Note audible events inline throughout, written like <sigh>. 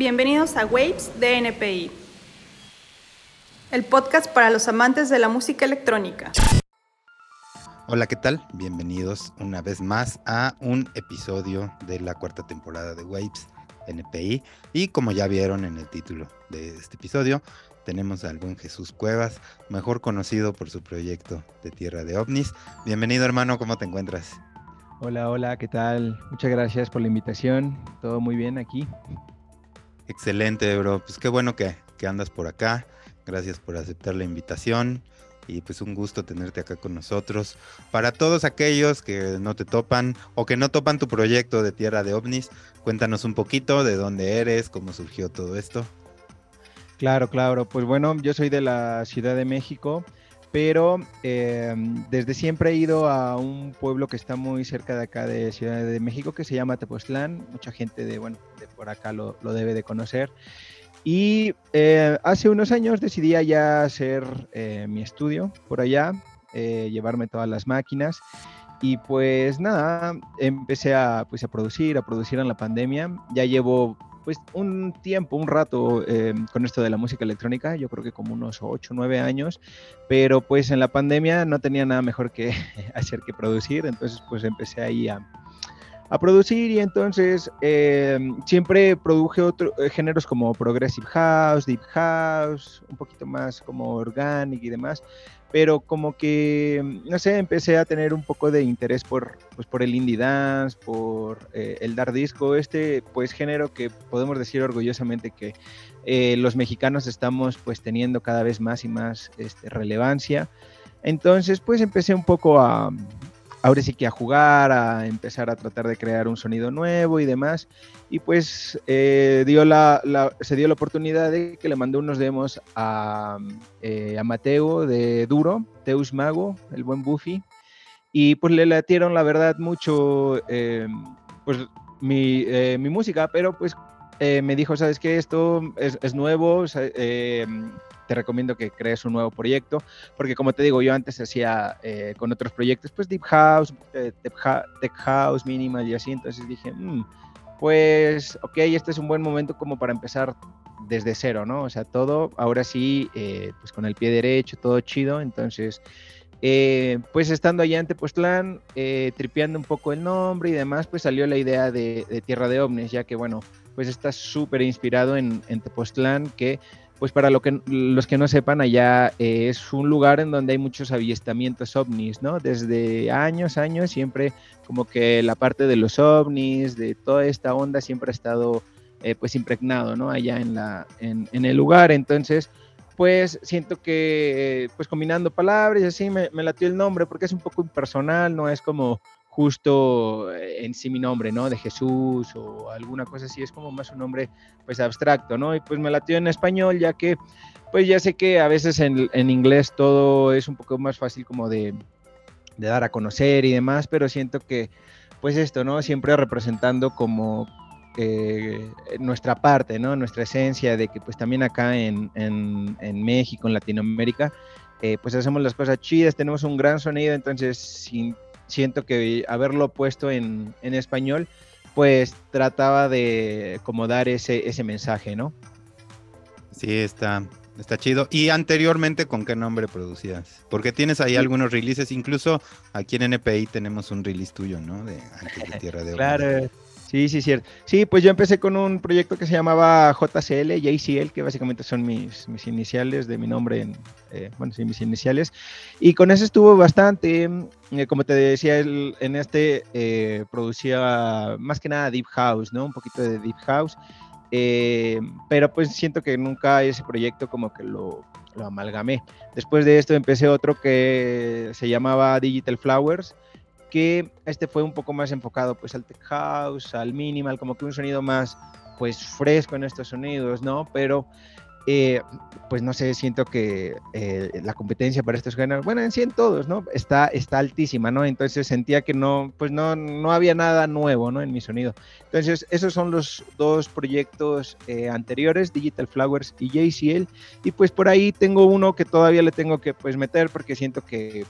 Bienvenidos a Waves de NPI, el podcast para los amantes de la música electrónica. Hola, ¿qué tal? Bienvenidos una vez más a un episodio de la cuarta temporada de Waves NPI. Y como ya vieron en el título de este episodio, tenemos al buen Jesús Cuevas, mejor conocido por su proyecto de Tierra de OVNIs. Bienvenido hermano, ¿cómo te encuentras? Hola, hola, ¿qué tal? Muchas gracias por la invitación. Todo muy bien aquí. Excelente, bro. Pues qué bueno que, que andas por acá. Gracias por aceptar la invitación y pues un gusto tenerte acá con nosotros. Para todos aquellos que no te topan o que no topan tu proyecto de Tierra de OVNIs, cuéntanos un poquito de dónde eres, cómo surgió todo esto. Claro, claro. Pues bueno, yo soy de la Ciudad de México, pero eh, desde siempre he ido a un pueblo que está muy cerca de acá de Ciudad de México que se llama Tepoztlán. Mucha gente de, bueno, de por acá lo, lo debe de conocer. Y eh, hace unos años decidí ya hacer eh, mi estudio por allá, eh, llevarme todas las máquinas. Y pues nada, empecé a, pues, a producir, a producir en la pandemia. Ya llevo pues un tiempo, un rato con esto de la música electrónica, yo creo que como unos 8, 9 años, pero pues en la pandemia no tenía nada mejor que <laughs> hacer que producir, entonces pues empecé ahí a, a producir y entonces em, siempre produje otros eh, géneros como Progressive House, Deep House, un poquito más como Organic y demás, pero como que, no sé, empecé a tener un poco de interés por, pues, por el indie dance, por eh, el dar disco, este pues género que podemos decir orgullosamente que eh, los mexicanos estamos pues teniendo cada vez más y más este, relevancia. Entonces pues empecé un poco a, ahora sí que a jugar, a empezar a tratar de crear un sonido nuevo y demás. Y pues eh, dio la, se dio la oportunidad de que le mandé unos demos a, eh, Mateo de Duro, Teus Mago, el buen Buffy. Y pues le latieron la verdad mucho eh, pues mi, mi, música, pero pues me dijo, sabes que esto es, es nuevo, te recomiendo que crees un nuevo proyecto, porque como te digo, yo antes hacía eh, con otros proyectos, pues Deep House, eh, Tech House, Minimal y así, entonces dije, mm, pues, ok, este es un buen momento como para empezar desde cero, ¿no? O sea, todo, ahora sí, eh, pues con el pie derecho, todo chido, entonces... pues estando allá en Tepoztlán, tripeando un poco el nombre y demás, pues salió la idea de, Tierra de OVNIs, ya que bueno, pues está súper inspirado en, en que pues para lo que, los que no sepan, allá eh, es un lugar en donde hay muchos avistamientos ovnis, ¿no? Desde años, años, siempre como que la parte de los ovnis, de toda esta onda, siempre ha estado eh, pues impregnado, ¿no? Allá en, la, en, el lugar. Entonces, pues siento que, pues combinando palabras y así, me, me latió el nombre porque es un poco impersonal, no es como justo eh, en sí mi nombre, ¿no? De Jesús o alguna cosa así, es como más un nombre pues abstracto, ¿no? Y pues me latió en español ya que pues ya sé que a veces en, inglés todo es un poco más fácil como de, dar a conocer y demás, pero siento que pues esto, ¿no? Siempre representando como eh, nuestra parte, ¿no? Nuestra esencia de que pues también acá en, en, en México, en Latinoamérica, eh, pues hacemos las cosas chidas, tenemos un gran sonido, entonces sin siento que haberlo puesto en, en español, pues trataba de como dar ese, ese mensaje, ¿no? Sí, está, está chido. ¿Y anteriormente con qué nombre producías? Porque tienes ahí algunos releases, incluso aquí en NPI tenemos un release tuyo, ¿no? De Antes <laughs> de Tierra de Claro, Sí, sí, cierto. Sí, pues yo empecé con un proyecto que se llamaba JCL, JCL, que básicamente son mis, mis iniciales de mi nombre, en, eh, bueno, sí, mis iniciales. Y con eso estuvo bastante, eh, como te decía, en este eh, producía más que nada Deep House, ¿no? Un poquito de Deep House. pero pues siento que nunca ese proyecto como que lo, lo amalgamé. Después de esto empecé otro que se llamaba Digital Flowers, que este fue un poco más enfocado pues al tech house, al minimal, como que un sonido más pues fresco en estos sonidos, ¿no? Pero eh, pues no sé, siento que eh, la competencia para estos géneros, bueno, en sí en todos, ¿no? Está, está altísima, ¿no? Entonces sentía que no, pues no, no había nada nuevo, ¿no? En mi sonido. Entonces, esos son los dos proyectos eh, anteriores, Digital Flowers y JCL, y pues por ahí tengo uno que todavía le tengo que pues meter porque siento que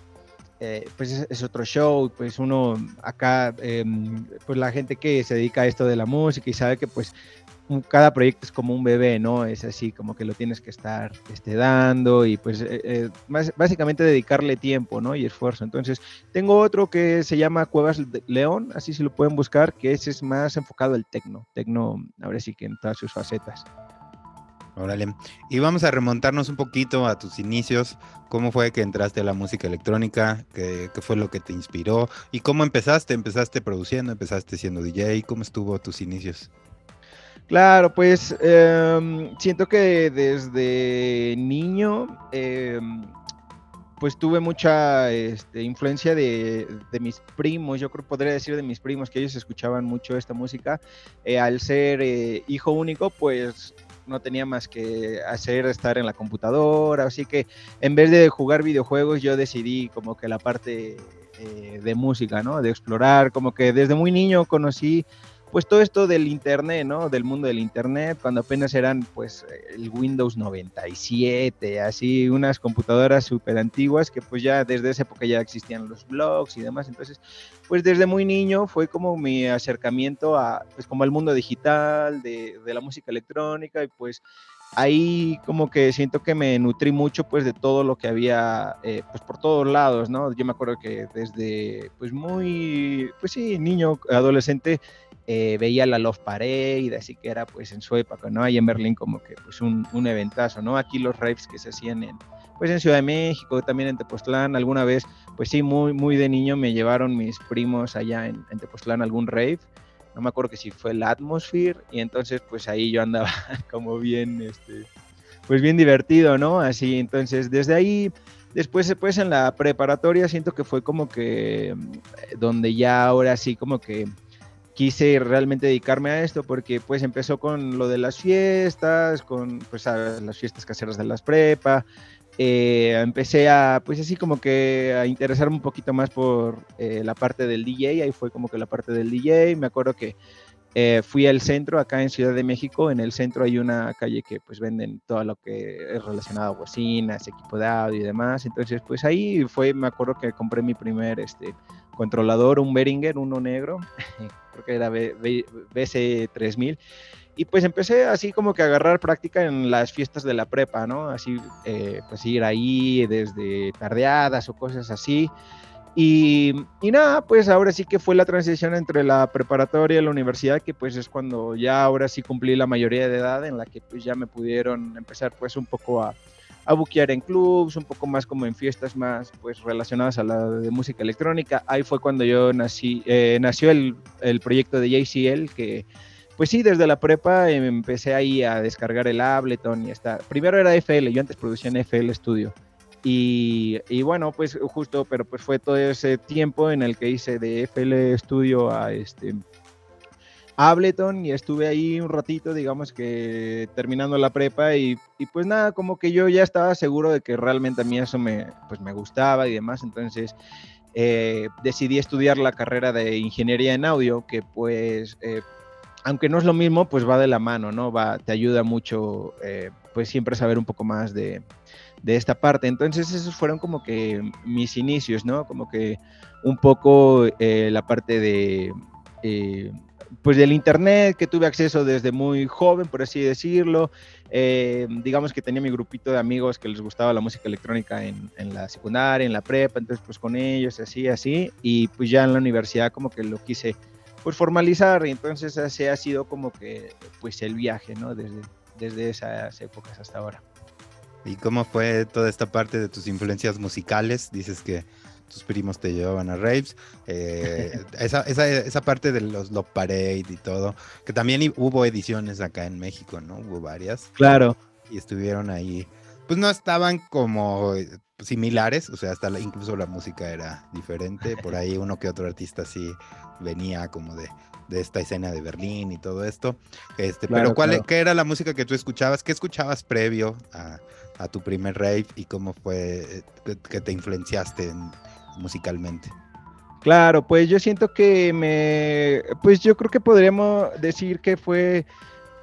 eh, pues es, otro show, pues uno acá, em, pues la gente que se dedica a esto de la música y sabe que pues cada proyecto es como un bebé, ¿no? Es así, como que lo tienes que estar este, dando y pues eh, eh, básicamente dedicarle tiempo, ¿no? Y esfuerzo. Entonces, tengo otro que se llama Cuevas León, así se lo pueden buscar, que ese es más enfocado al tecno, tecno, ahora sí que en todas sus facetas. Órale. Y vamos a remontarnos un poquito a tus inicios. ¿Cómo fue que entraste a la música electrónica? ¿Qué, ¿Qué, fue lo que te inspiró? ¿Y cómo empezaste? ¿Empezaste produciendo? ¿Empezaste siendo DJ? ¿Cómo estuvo tus inicios? Claro, pues em, siento que desde niño em, pues tuve mucha este, influencia de, mis primos, yo creo podría decir de mis primos que ellos escuchaban mucho esta música. Eh, al ser eh, hijo único, pues no tenía más que hacer estar en la computadora, así que en vez de jugar videojuegos yo decidí como que la parte eh, de música, ¿no? De explorar, como que desde muy niño conocí pues todo esto del internet, ¿no? Del mundo del internet, cuando apenas eran pues el Windows 97, así unas computadoras súper antiguas que pues ya desde esa época ya existían los blogs y demás, entonces pues desde muy niño fue como mi acercamiento a pues como al mundo digital, de, la música electrónica y pues ahí como que siento que me nutrí mucho pues de todo lo que había eh, pues por todos lados, ¿no? Yo me acuerdo que desde pues muy, pues sí, niño, adolescente, eh, veía la Love Parade, así que era pues en su época, ¿no? Ahí en Berlín como que pues un, un eventazo, ¿no? Aquí los raves que se hacían en, pues en Ciudad de México, también en Tepoztlán, alguna vez, pues sí, muy, muy de niño me llevaron mis primos allá en, en Tepoztlán algún rave, no me acuerdo que si fue el Atmosphere, y entonces pues ahí yo andaba <laughs> como bien, este, pues bien divertido, ¿no? Así, entonces desde ahí... Después, pues en la preparatoria siento que fue como que mm, donde ya ahora sí como que quise realmente dedicarme a esto porque pues empezó con lo de las fiestas, con pues las fiestas caseras de las prepa, eh, empecé a pues así como que a interesarme un poquito más por eh, la parte del DJ, ahí fue como que la parte del DJ, me acuerdo que eh, fui al centro, acá en Ciudad de México, en el centro hay una calle que pues venden todo lo que es relacionado a bocinas, equipo de audio y demás, entonces pues ahí fue, me acuerdo que compré mi primer este, controlador, un Behringer, uno negro, <laughs> creo que era BC3000. Y pues empecé así como que a agarrar práctica en las fiestas de la prepa, ¿no? Así, eh, pues ir ahí desde tardeadas o cosas así. Y, y, nada, pues ahora sí que fue la transición entre la preparatoria y la universidad, que pues es cuando ya ahora sí cumplí la mayoría de edad, en la que pues ya me pudieron empezar pues un poco a, a buquear en clubs, un poco más como en fiestas más pues relacionadas a la de música electrónica. Ahí fue cuando yo nací, eh, nació el, el, proyecto de JCL, que pues sí, desde la prepa empecé ahí a descargar el Ableton y hasta, primero era FL, yo antes producía en FL Studio. Y, y, bueno, pues justo, pero pues fue todo ese tiempo en el que hice de FL Studio a este Ableton y estuve ahí un ratito, digamos que terminando la prepa y, pues nada, como que yo ya estaba seguro de que realmente a mí eso me, pues me gustaba y demás, entonces eh, decidí estudiar la carrera de ingeniería en audio, que pues, eh, aunque no es lo mismo, pues va de la mano, ¿no? Va, te ayuda mucho, eh, pues siempre saber un poco más de, de esta parte. Entonces esos fueron como que mis inicios, ¿no? Como que un poco la parte de pues del internet que tuve acceso desde muy joven, por así decirlo. Eh, digamos que tenía mi grupito de amigos que les gustaba la música electrónica en, en, la secundaria, en la prepa, entonces pues con ellos, así, así. Y pues ya en la universidad como que lo quise pues formalizar y entonces así ha sido como que pues el viaje, ¿no? Desde, desde esas épocas hasta ahora. ¿Y cómo fue toda esta parte de tus influencias musicales? Dices que tus primos te llevaban a raves. Eh, esa, esa, esa, parte de los Love Parade y todo, que también hubo ediciones acá en México, ¿no? Hubo varias. Claro. Y estuvieron ahí. Pues no estaban como eh, similares, o sea, hasta incluso la música era diferente. Por ahí uno que otro artista sí venía como de, de esta escena de Berlín y todo esto. Este, pero ¿cuál, e, ¿qué era la música que tú escuchabas? ¿Qué escuchabas previo a, a tu primer rave y cómo fue eh, que, que te influenciaste en, musicalmente. Claro, pues yo siento que me, pues yo creo que podríamos decir que fue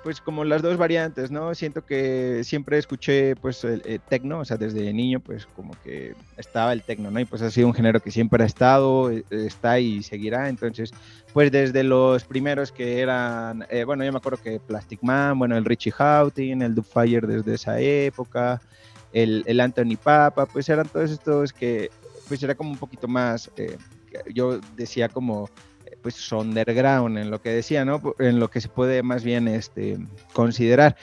pues como las dos variantes, ¿no? Siento que siempre escuché pues el, eh, tecno, o sea, desde niño pues como que estaba el tecno, ¿no? Y pues ha sido un género que siempre ha estado, eh, está y seguirá, entonces pues desde los primeros que eran, eh, bueno, yo me acuerdo que Plastic Man, bueno, el Richie Houghton, el Fire desde esa época, el, el, Anthony Papa, pues eran todos estos que pues era como un poquito más, yo decía como pues underground en lo que decía, ¿no? En lo que se puede más bien este, considerar.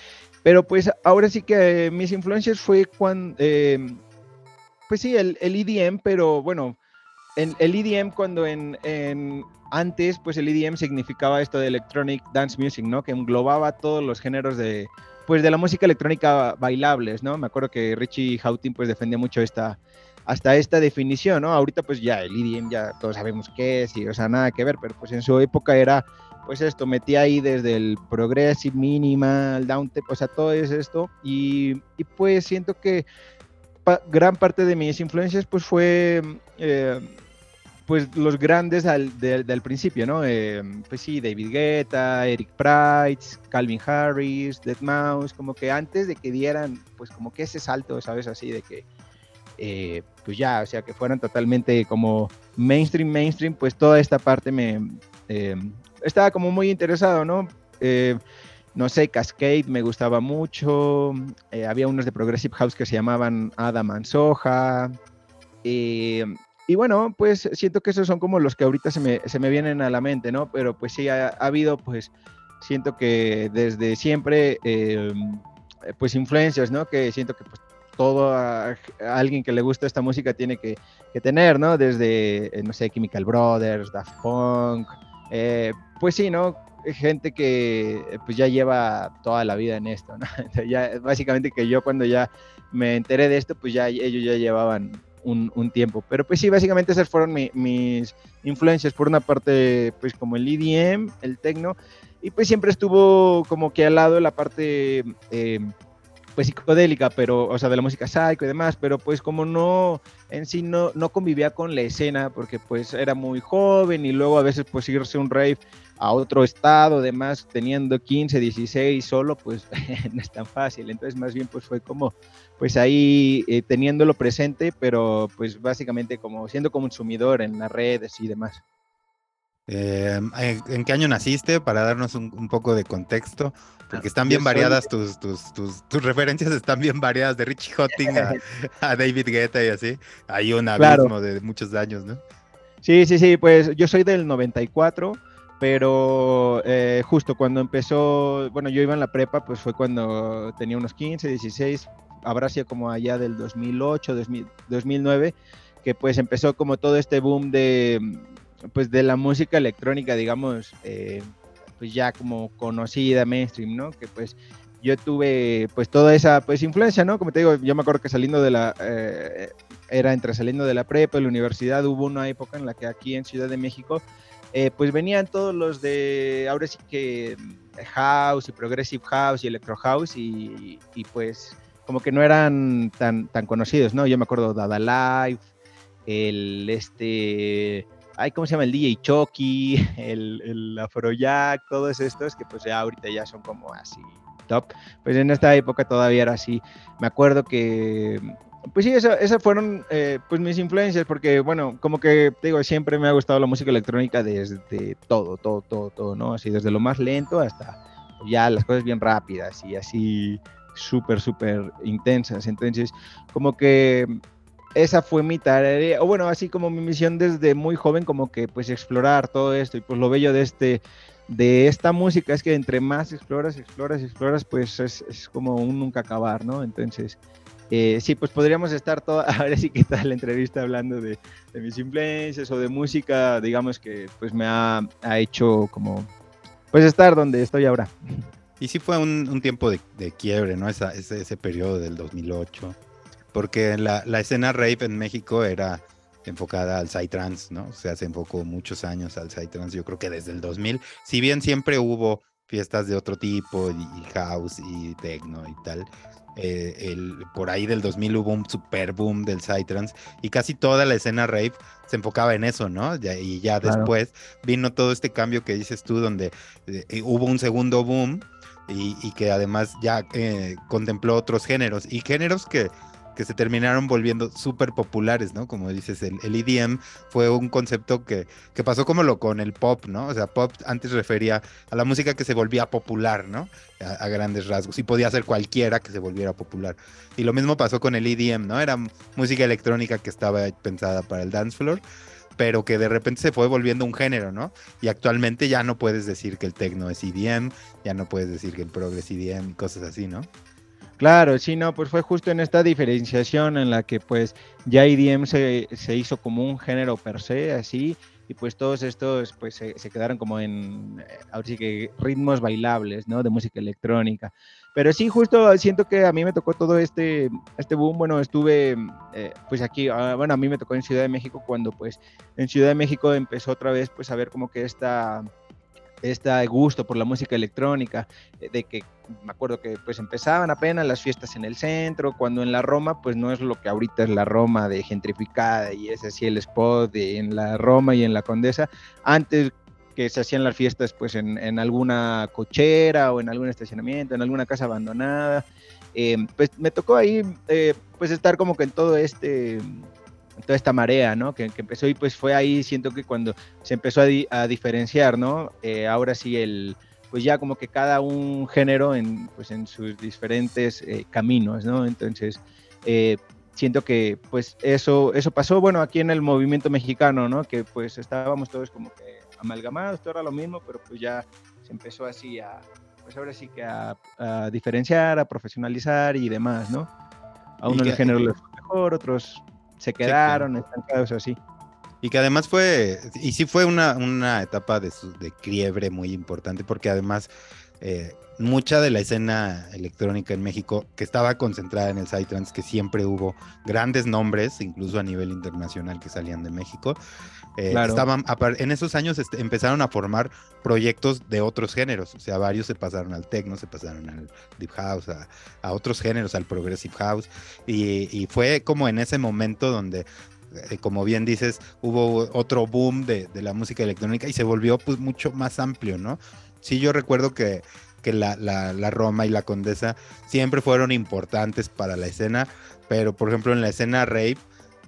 Pero pues ahora sí que mis influencias fue cuando, pues sí, el, el, EDM, pero bueno, en, el EDM cuando en, en, antes, pues el EDM significaba esto de Electronic Dance Music, ¿no? Que englobaba todos los géneros de, pues de la música electrónica bailables, ¿no? Me acuerdo que Richie Houghton pues defendía mucho esta, hasta esta definición, ¿no? Ahorita pues ya el EDM ya todos sabemos qué es y o sea, nada que ver, pero pues en su época era pues esto, metía ahí desde el progressive, minimal, downtempo, o sea, todo es esto y, y pues siento que gran parte de mis influencias pues fue eh, pues los grandes al, del principio, ¿no? Eh, pues sí, David Guetta, Eric Price, Calvin Harris, Dead Mouse, como que antes de que dieran pues como que ese salto, ¿sabes? Así de que eh, pues ya, o sea, que fueran totalmente como mainstream, mainstream, pues toda esta parte me eh, estaba como muy interesado, ¿no? Eh, no sé, Cascade me gustaba mucho, había unos de Progressive House que se llamaban Adam and Soja, y bueno, pues siento que esos son como los que ahorita se me, se me vienen a la mente, ¿no? Pero pues sí, ha, ha habido, pues, siento que desde siempre, pues influencias, ¿no? Que siento que pues todo alguien que le gusta esta música tiene que, tener, ¿no? Desde, eh, no sé, Chemical Brothers, Daft Punk, eh, pues sí, ¿no? Gente que eh, pues ya lleva toda la vida en esto, ¿no? <laughs> ya, básicamente que yo cuando ya me enteré de esto, pues ya ellos ya llevaban un, tiempo. Pero pues sí, básicamente esas fueron mis influencias. Por una parte, pues como el EDM, el techno, y pues siempre estuvo como que al lado la parte pues psicodélica, pero, o sea, de la música psycho y demás, pero pues como no, en sí no, no convivía con la escena, porque pues era muy joven y luego a veces pues irse un rave a otro estado, además teniendo 15, 16 solo, pues <laughs> no es tan fácil, entonces más bien pues fue como, pues ahí eh, teniéndolo presente, pero pues básicamente como siendo consumidor en las redes y demás. Eh, ¿En qué año naciste? Para darnos un, poco de contexto, porque están bien variadas tus, tus, tus, referencias, están bien variadas de Richie Hotting a, <laughs> David Guetta y así. Hay un abismo de muchos años, ¿no? Sí, sí, sí, pues yo soy del 94, pero eh, justo cuando empezó, bueno, yo iba en la prepa, pues fue cuando tenía unos 15, 16, habrá sido como allá del 2008, 2009, que pues empezó como todo este boom de pues de la música electrónica, digamos, eh, pues ya como conocida, mainstream, ¿no? Que pues yo tuve pues toda esa pues influencia, ¿no? Como te digo, yo me acuerdo que saliendo de la, eh, era entre saliendo de la prepa la universidad, hubo una época en la que aquí en Ciudad de México, eh, pues venían todos los de, ahora sí que house y progressive house y electro house y, y pues como que no eran tan, tan conocidos, ¿no? Yo me acuerdo Dada Life, el este Ay, ¿cómo se llama? El DJ Chucky, <laughs> el, el Afrojack, todos estos que pues ya ahorita ya son como así top. Pues en esta época todavía era así. Me acuerdo que, pues sí, esas fueron eh, pues mis influencias, porque bueno, como que te digo, siempre me ha gustado la música electrónica desde todo, todo, todo, todo, ¿no? Así desde lo más lento hasta ya las cosas bien rápidas y así súper, súper intensas. Entonces, como que esa fue mi tarea, o bueno, así como mi misión desde muy joven, como que pues explorar todo esto y pues lo bello de este de esta música es que entre más exploras, exploras, exploras, pues es, como un nunca acabar, ¿no? Entonces, eh, sí, pues podríamos estar toda, a ver si qué tal la entrevista hablando de, mis influencias o de música, digamos que pues me ha, hecho como, pues estar donde estoy ahora. Y sí fue un, tiempo de, quiebre, ¿no? ese, ese periodo del 2008 porque la, la escena rave en México era enfocada al psytrance, ¿no? O sea, se enfocó muchos años al psytrance, yo creo que desde el 2000, si bien siempre hubo fiestas de otro tipo, y, house y techno y tal, eh, el, por ahí del 2000 hubo un super boom del psytrance y casi toda la escena rave se enfocaba en eso, ¿no? y ya después vino todo este cambio que dices tú, donde eh, hubo un segundo boom y, que además ya eh, contempló otros géneros y géneros que, que se terminaron volviendo súper populares, ¿no? Como dices, el, el, EDM fue un concepto que, que pasó como lo con el pop, ¿no? O sea, pop antes refería a la música que se volvía popular, ¿no? A, grandes rasgos. Y podía ser cualquiera que se volviera popular. Y lo mismo pasó con el EDM, ¿no? Era música electrónica que estaba pensada para el dance floor pero que de repente se fue volviendo un género, ¿no? Y actualmente ya no puedes decir que el techno es EDM, ya no puedes decir que el progress es EDM y cosas así, ¿no? Claro, sí, no, pues fue justo en esta diferenciación en la que pues ya EDM se, se hizo como un género per se, así, y pues todos estos pues se, quedaron como en, eh, ahora sí que ritmos bailables, ¿no? De música electrónica. Pero sí, justo siento que a mí me tocó todo este, este boom, bueno, estuve eh, pues aquí, ah, bueno, a mí me tocó en Ciudad de México cuando pues en Ciudad de México empezó otra vez pues a ver como que esta este gusto por la música electrónica, eh, de que me acuerdo que pues empezaban apenas las fiestas en el centro, cuando en la Roma pues no es lo que ahorita es la Roma de gentrificada y es así el spot en la Roma y en la Condesa, antes que se hacían las fiestas pues en, en alguna cochera o en algún estacionamiento, en alguna casa abandonada, eh, pues me tocó ahí eh, pues estar como que en todo este toda esta marea, ¿no? Que, empezó y pues fue ahí, siento que cuando se empezó a, diferenciar, ¿no? Eh, ahora sí el, pues ya como que cada un género en, pues en sus diferentes eh, caminos, ¿no? Entonces, eh, siento que pues eso, eso pasó, bueno, aquí en el movimiento mexicano, ¿no? Que pues estábamos todos como que amalgamados, todo era lo mismo, pero pues ya se empezó así a, pues ahora sí que a, diferenciar, a profesionalizar y demás, ¿no? A uno el género les fue mejor, otros se quedaron estancados así. Y que además fue, y sí fue una, una etapa de, de quiebre muy importante, porque además eh, mucha de la escena electrónica en México, que estaba concentrada en el Psytrance, que siempre hubo grandes nombres, incluso a nivel internacional, que salían de México, eh, estaban, en esos años este, empezaron a formar proyectos de otros géneros, o sea, varios se pasaron al techno, se pasaron al deep house, a, otros géneros, al progressive house, y, fue como en ese momento donde eh, como bien dices, hubo otro boom de, de, la música electrónica y se volvió pues mucho más amplio, ¿no? Sí, yo recuerdo que, que la, la, la, Roma y la Condesa siempre fueron importantes para la escena, pero por ejemplo en la escena rape,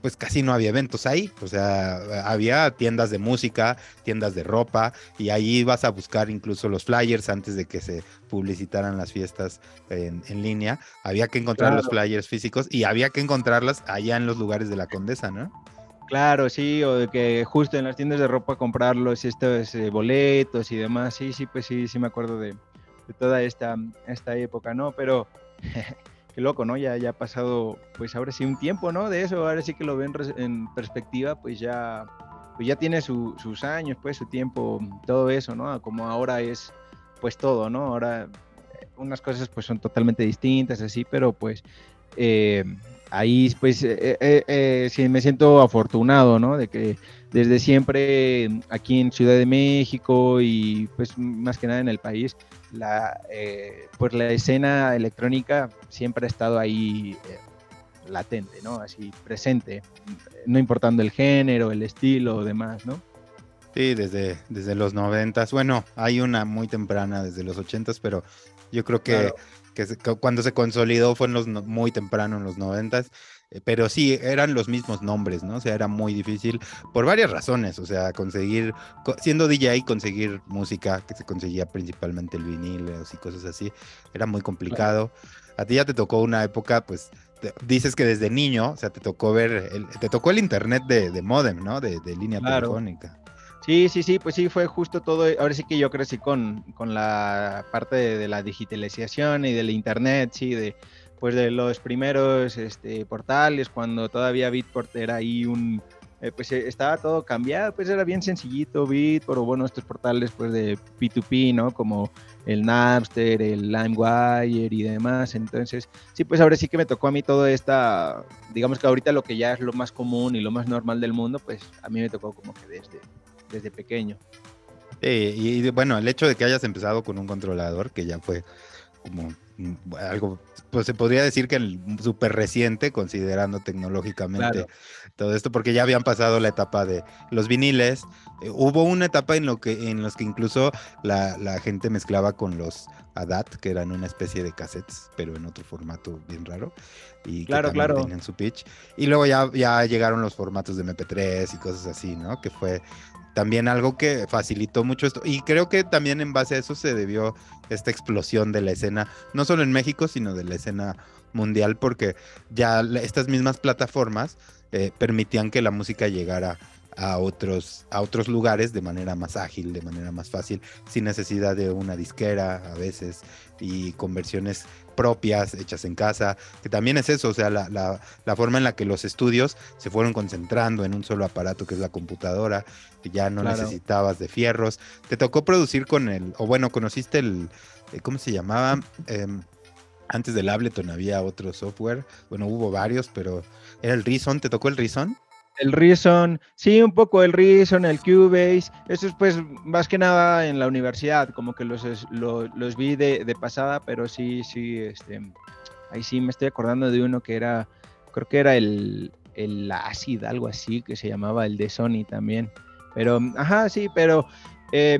pues casi no había eventos ahí, o sea, había tiendas de música, tiendas de ropa, y ahí vas a buscar incluso los flyers antes de que se publicitaran las fiestas en, línea, había que encontrar los flyers físicos y había que encontrarlas allá en los lugares de la Condesa, ¿no? Claro, sí, o de que justo en las tiendas de ropa comprarlos estos eh, boletos y demás, sí, sí, pues sí, sí me acuerdo de, toda esta, esta época, ¿no? Pero <laughs> qué loco, ¿no? Ya, ya ha pasado, pues ahora sí un tiempo, ¿no? De eso, ahora sí que lo ven en perspectiva, pues ya, pues ya tiene sus años, pues su tiempo, todo eso, ¿no? Como ahora es, pues todo, ¿no? Ahora eh, unas cosas pues son totalmente distintas, así, pero pues eh, ahí pues eh, eh, sí me siento afortunado, ¿no? De que desde siempre aquí en Ciudad de México y pues más que nada en el país, la, eh, pues la escena electrónica siempre ha estado ahí latente, ¿no? Así presente, no importando el género, el estilo o demás, ¿no? Sí, desde, desde los noventas. Bueno, hay una muy temprana desde los ochentas, pero yo creo que que, cuando se consolidó fue en los muy temprano en los noventas, eh, pero sí, eran los mismos nombres, ¿no? O sea, era muy difícil por varias razones, o sea, conseguir, siendo DJ, conseguir música, que se conseguía principalmente el vinil y cosas así, era muy complicado. A ti ya te tocó una época, pues, dices que desde niño, o sea, te tocó ver, el, te tocó el internet de, de modem, ¿no? De, línea telefónica. Sí, sí, sí, pues sí, fue justo todo. Ahora sí que yo crecí con, con la parte de, la digitalización y del internet, sí, de pues de los primeros este, portales, cuando todavía Bitport era ahí un, eh, pues eh, estaba todo cambiado, pues era bien sencillito Bit, pero bueno, estos portales pues de P2P, ¿no? Como el Napster, el LimeWire y demás. Entonces, sí, pues ahora sí que me tocó a mí todo esta, digamos que ahorita lo que ya es lo más común y lo más normal del mundo, pues a mí me tocó como que desde, desde pequeño. y, bueno, el hecho de que hayas empezado con un controlador, que ya fue como mm, algo, pues se podría decir que súper reciente, considerando tecnológicamente todo esto, porque ya habían pasado la etapa de los viniles. Eh, hubo una etapa en lo que, en los que incluso la, la, gente mezclaba con los DAT, que eran una especie de cassettes, pero en otro formato bien raro. Y claro, que claro. tenían su pitch. Y luego ya, ya llegaron los formatos de MP3 y cosas así, ¿no? Que fue también algo que facilitó mucho esto. Y creo que también en base a eso se debió esta explosión de la escena, no solo en México, sino de la escena mundial, porque ya estas mismas plataformas eh, permitían que la música llegara a otros, a otros lugares de manera más ágil, de manera más fácil, sin necesidad de una disquera a veces y con versiones propias, hechas en casa, que también es eso, o sea, la, la, la, forma en la que los estudios se fueron concentrando en un solo aparato que es la computadora, que ya no claro. necesitabas de fierros. Te tocó producir con el, o bueno, conociste el, ¿cómo se llamaba? Eh, antes del Ableton había otro software, bueno, hubo varios, pero era el Reason, ¿te tocó el Reason? El Reason, sí, un poco el Reason, el Cubase, eso es pues más que nada en la universidad, como que los, los, vi de, de, pasada, pero sí, sí, este, ahí sí me estoy acordando de uno que era, creo que era el, el Acid, algo así, que se llamaba el de Sony también, pero, ajá, sí, pero... Eh,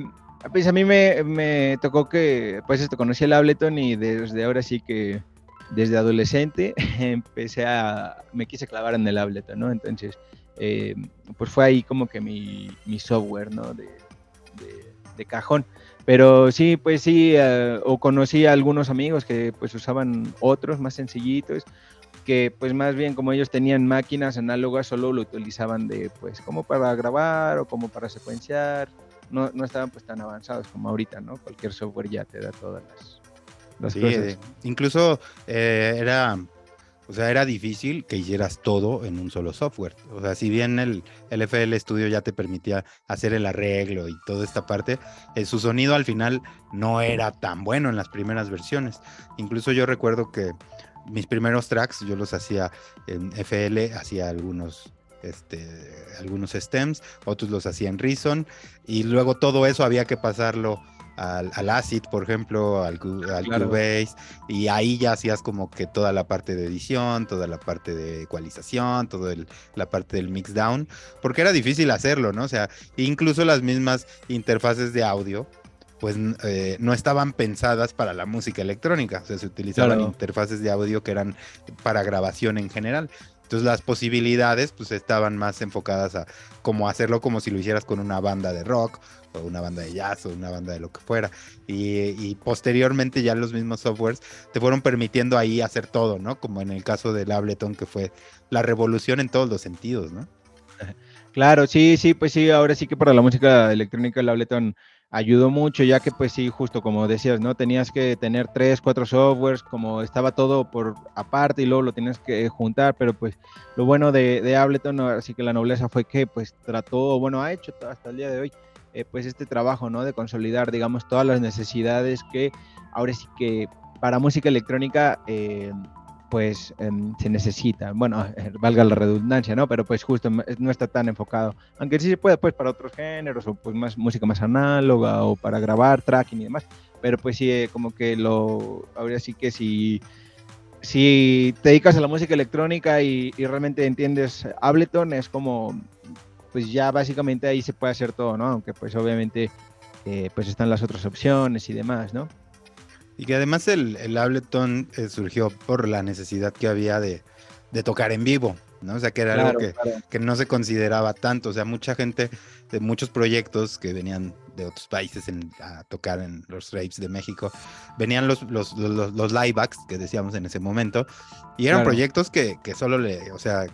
pues a mí me, me, tocó que, pues esto, conocí el Ableton y desde ahora sí que, desde adolescente, <laughs> empecé a, me quise clavar en el Ableton, ¿no? Entonces, eh, pues fue ahí como que mi, mi software, ¿no? De, de, de, cajón. Pero sí, pues sí, uh, o conocí a algunos amigos que pues usaban otros más sencillitos, que pues más bien como ellos tenían máquinas análogas, solo lo utilizaban de pues como para grabar o como para secuenciar, no, no estaban pues tan avanzados como ahorita, ¿no? Cualquier software ya te da todas las, las sí, cosas. eh, incluso eh, era, o sea, era difícil que hicieras todo en un solo software. O sea, si bien el, FL Studio ya te permitía hacer el arreglo y toda esta parte, eh, su sonido al final no era tan bueno en las primeras versiones. Incluso yo recuerdo que mis primeros tracks yo los hacía en FL, hacía algunos este, algunos stems, otros los hacían Reason, y luego todo eso había que pasarlo al, al ACID, por ejemplo, al, al Claro. Cubase, y ahí ya hacías como que toda la parte de edición, toda la parte de ecualización, toda la parte del mixdown, porque era difícil hacerlo, ¿no? O sea, incluso las mismas interfaces de audio, pues eh, no estaban pensadas para la música electrónica, o sea, se utilizaban Claro. interfaces de audio que eran para grabación en general. Entonces las posibilidades pues estaban más enfocadas a cómo hacerlo como si lo hicieras con una banda de rock o una banda de jazz o una banda de lo que fuera. Y, y posteriormente ya los mismos softwares te fueron permitiendo ahí hacer todo, ¿no? Como en el caso del Ableton que fue la revolución en todos los sentidos, ¿no? <laughs> Claro, sí, sí, pues sí, ahora sí que para la música electrónica el Ableton ayudó mucho, ya que pues sí, justo como decías, ¿no? Tenías que tener tres, cuatro softwares, como estaba todo por aparte y luego lo tenías que juntar, pero pues lo bueno de, de Ableton, así que la nobleza fue que pues trató, bueno, ha hecho hasta el día de hoy, eh, pues este trabajo, ¿no? De consolidar, digamos, todas las necesidades que ahora sí que para música electrónica... Eh, pues eh, se necesita, bueno, eh, valga la redundancia, ¿no? Pero pues justo no está tan enfocado, aunque sí se puede pues para otros géneros o pues más música más análoga o para grabar tracking y demás, pero pues sí eh, como que lo, ahora sí que si, si te dedicas a la música electrónica y, y realmente entiendes Ableton es como, pues ya básicamente ahí se puede hacer todo, ¿no? Aunque pues obviamente eh, pues están las otras opciones y demás, ¿no? Y que además el, el Ableton eh, surgió por la necesidad que había de, de, tocar en vivo, ¿no? O sea, que era Claro, algo que, claro. que no se consideraba tanto. O sea, mucha gente de muchos proyectos que venían de otros países en- a tocar en los raves de México, venían los, los, los, los- los live acts que decíamos en ese momento, y eran Claro. proyectos que, que solo le, o sea,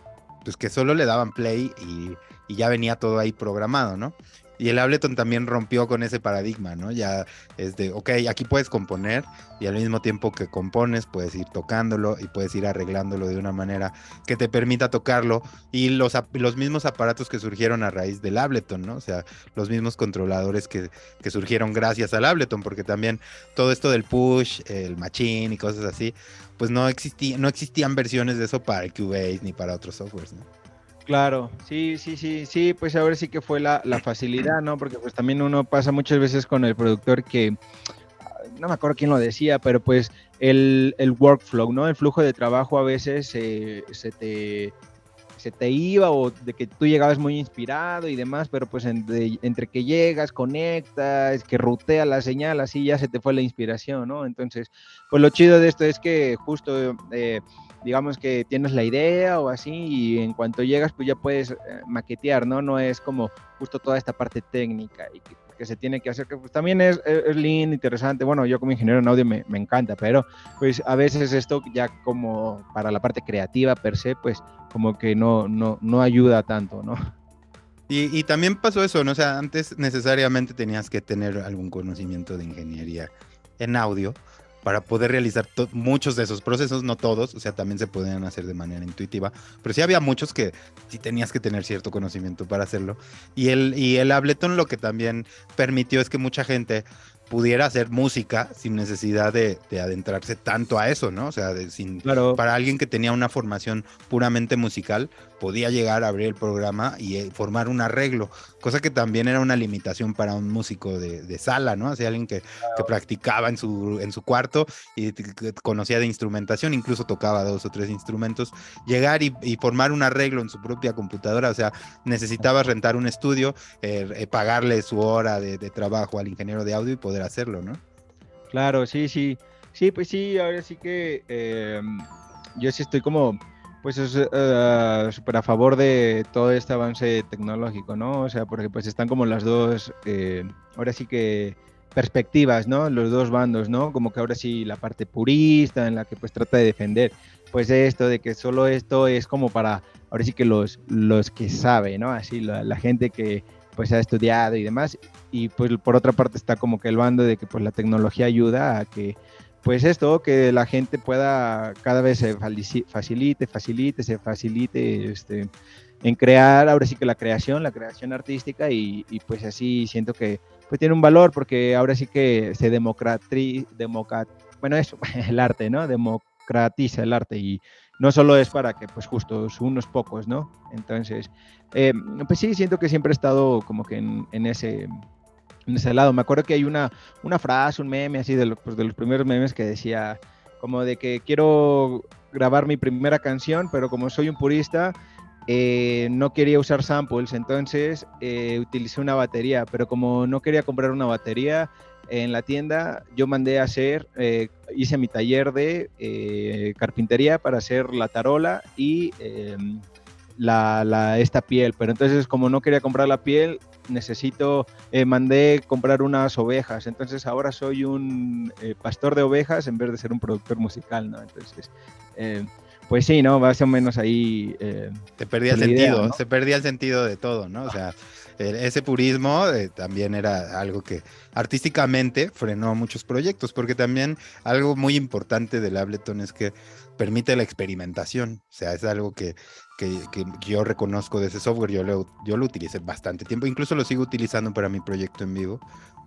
pues que solo le daban play y, y ya venía todo ahí programado, ¿no? Y el Ableton también rompió con ese paradigma, ¿no? Ya es de, ok, aquí puedes componer y al mismo tiempo que compones puedes ir tocándolo y puedes ir arreglándolo de una manera que te permita tocarlo y los, los mismos aparatos que surgieron a raíz del Ableton, ¿no? O sea, los mismos controladores que, que surgieron gracias al Ableton, porque también todo esto del push, el machine y cosas así, pues no, existía, no existían versiones de eso para el Cubase ni para otros softwares, ¿no? Claro, sí, sí, sí, sí, pues ahora sí que fue la, la facilidad, ¿no? Porque pues también uno pasa muchas veces con el productor que, no me acuerdo quién lo decía, pero pues el, el workflow, ¿no? El flujo de trabajo a veces eh, se te se te iba o de que tú llegabas muy inspirado y demás, pero pues entre que llegas, conectas, que rutea la señal, así ya se te fue la inspiración, ¿no? Entonces, pues lo chido de esto es que justo, eh, digamos que tienes la idea o así y en cuanto llegas, pues ya puedes eh, maquetear, ¿no? No es como justo toda esta parte técnica que se tiene que hacer, que pues también es, es, lindo, interesante. Bueno, yo como ingeniero en audio me, me, encanta, pero pues a veces esto ya como para la parte creativa per se, pues como que no, no, no ayuda tanto, ¿no? Y, y, también pasó eso, ¿no? O sea, antes necesariamente tenías que tener algún conocimiento de ingeniería en audio para poder realizar muchos de esos procesos, no todos, o sea, también se podían hacer de manera intuitiva, pero sí había muchos que sí tenías que tener cierto conocimiento para hacerlo. Y el, y el Ableton lo que también permitió es que mucha gente pudiera hacer música sin necesidad de, adentrarse tanto a eso, ¿no? O sea, sin, para alguien que tenía una formación puramente musical, podía llegar a abrir el programa y eh, formar un arreglo, cosa que también era una limitación para un músico de, sala, ¿no? Así alguien que, que, practicaba en su, en su cuarto y conocía de instrumentación, incluso tocaba dos o tres instrumentos, llegar y, formar un arreglo en su propia computadora, o sea, necesitaba rentar un estudio, eh, eh, pagarle su hora de, trabajo al ingeniero de audio y poder hacerlo, ¿no? Claro, sí, sí. Sí, pues sí, ahora sí que yo sí estoy como pues es uh, súper a favor de todo este avance tecnológico, ¿no? O sea, porque pues están como las dos, eh, ahora sí que perspectivas, ¿no? Los dos bandos, ¿no? Como que ahora sí la parte purista en la que pues trata de defender, pues esto de que solo esto es como para, ahora sí que los, los que saben, ¿no? Así la, la gente que pues ha estudiado y demás, y pues por otra parte está como que el bando de que pues la tecnología ayuda a que pues esto, que la gente pueda cada vez se facilite, facilite, se facilite este, en crear, ahora sí que la creación, la creación artística y, pues así siento que pues tiene un valor porque ahora sí que se democratiza, bueno, eso, <laughs> el arte, ¿no? Democratiza el arte y no solo es para que pues justo unos pocos, ¿no? Entonces, eh, pues sí, siento que siempre he estado como que en ese en ese lado. Me acuerdo que hay una, una frase, un meme así de, pues, de los primeros memes que decía como de que quiero grabar mi primera canción, pero como soy un purista, eh, no quería usar samples, entonces eh, utilicé una batería, pero como no quería comprar una batería en la tienda, yo mandé a hacer, eh, hice mi taller de carpintería para hacer la tarola y em, la, la, esta piel, pero entonces como no quería comprar la piel, necesito, eh, mandé comprar unas ovejas, entonces ahora soy un eh, pastor de ovejas en vez de ser un productor musical, ¿no? Entonces, eh, pues sí, ¿no? Más o menos ahí... se perdía el sentido, se perdía el sentido de todo, ¿no? O sea, ese purismo también era algo que artísticamente frenó muchos proyectos, porque también algo muy importante del Ableton es que permite la experimentación, o sea, es algo que que, yo reconozco de ese software, yo lo, yo lo utilicé bastante tiempo, incluso lo sigo utilizando para mi proyecto en vivo,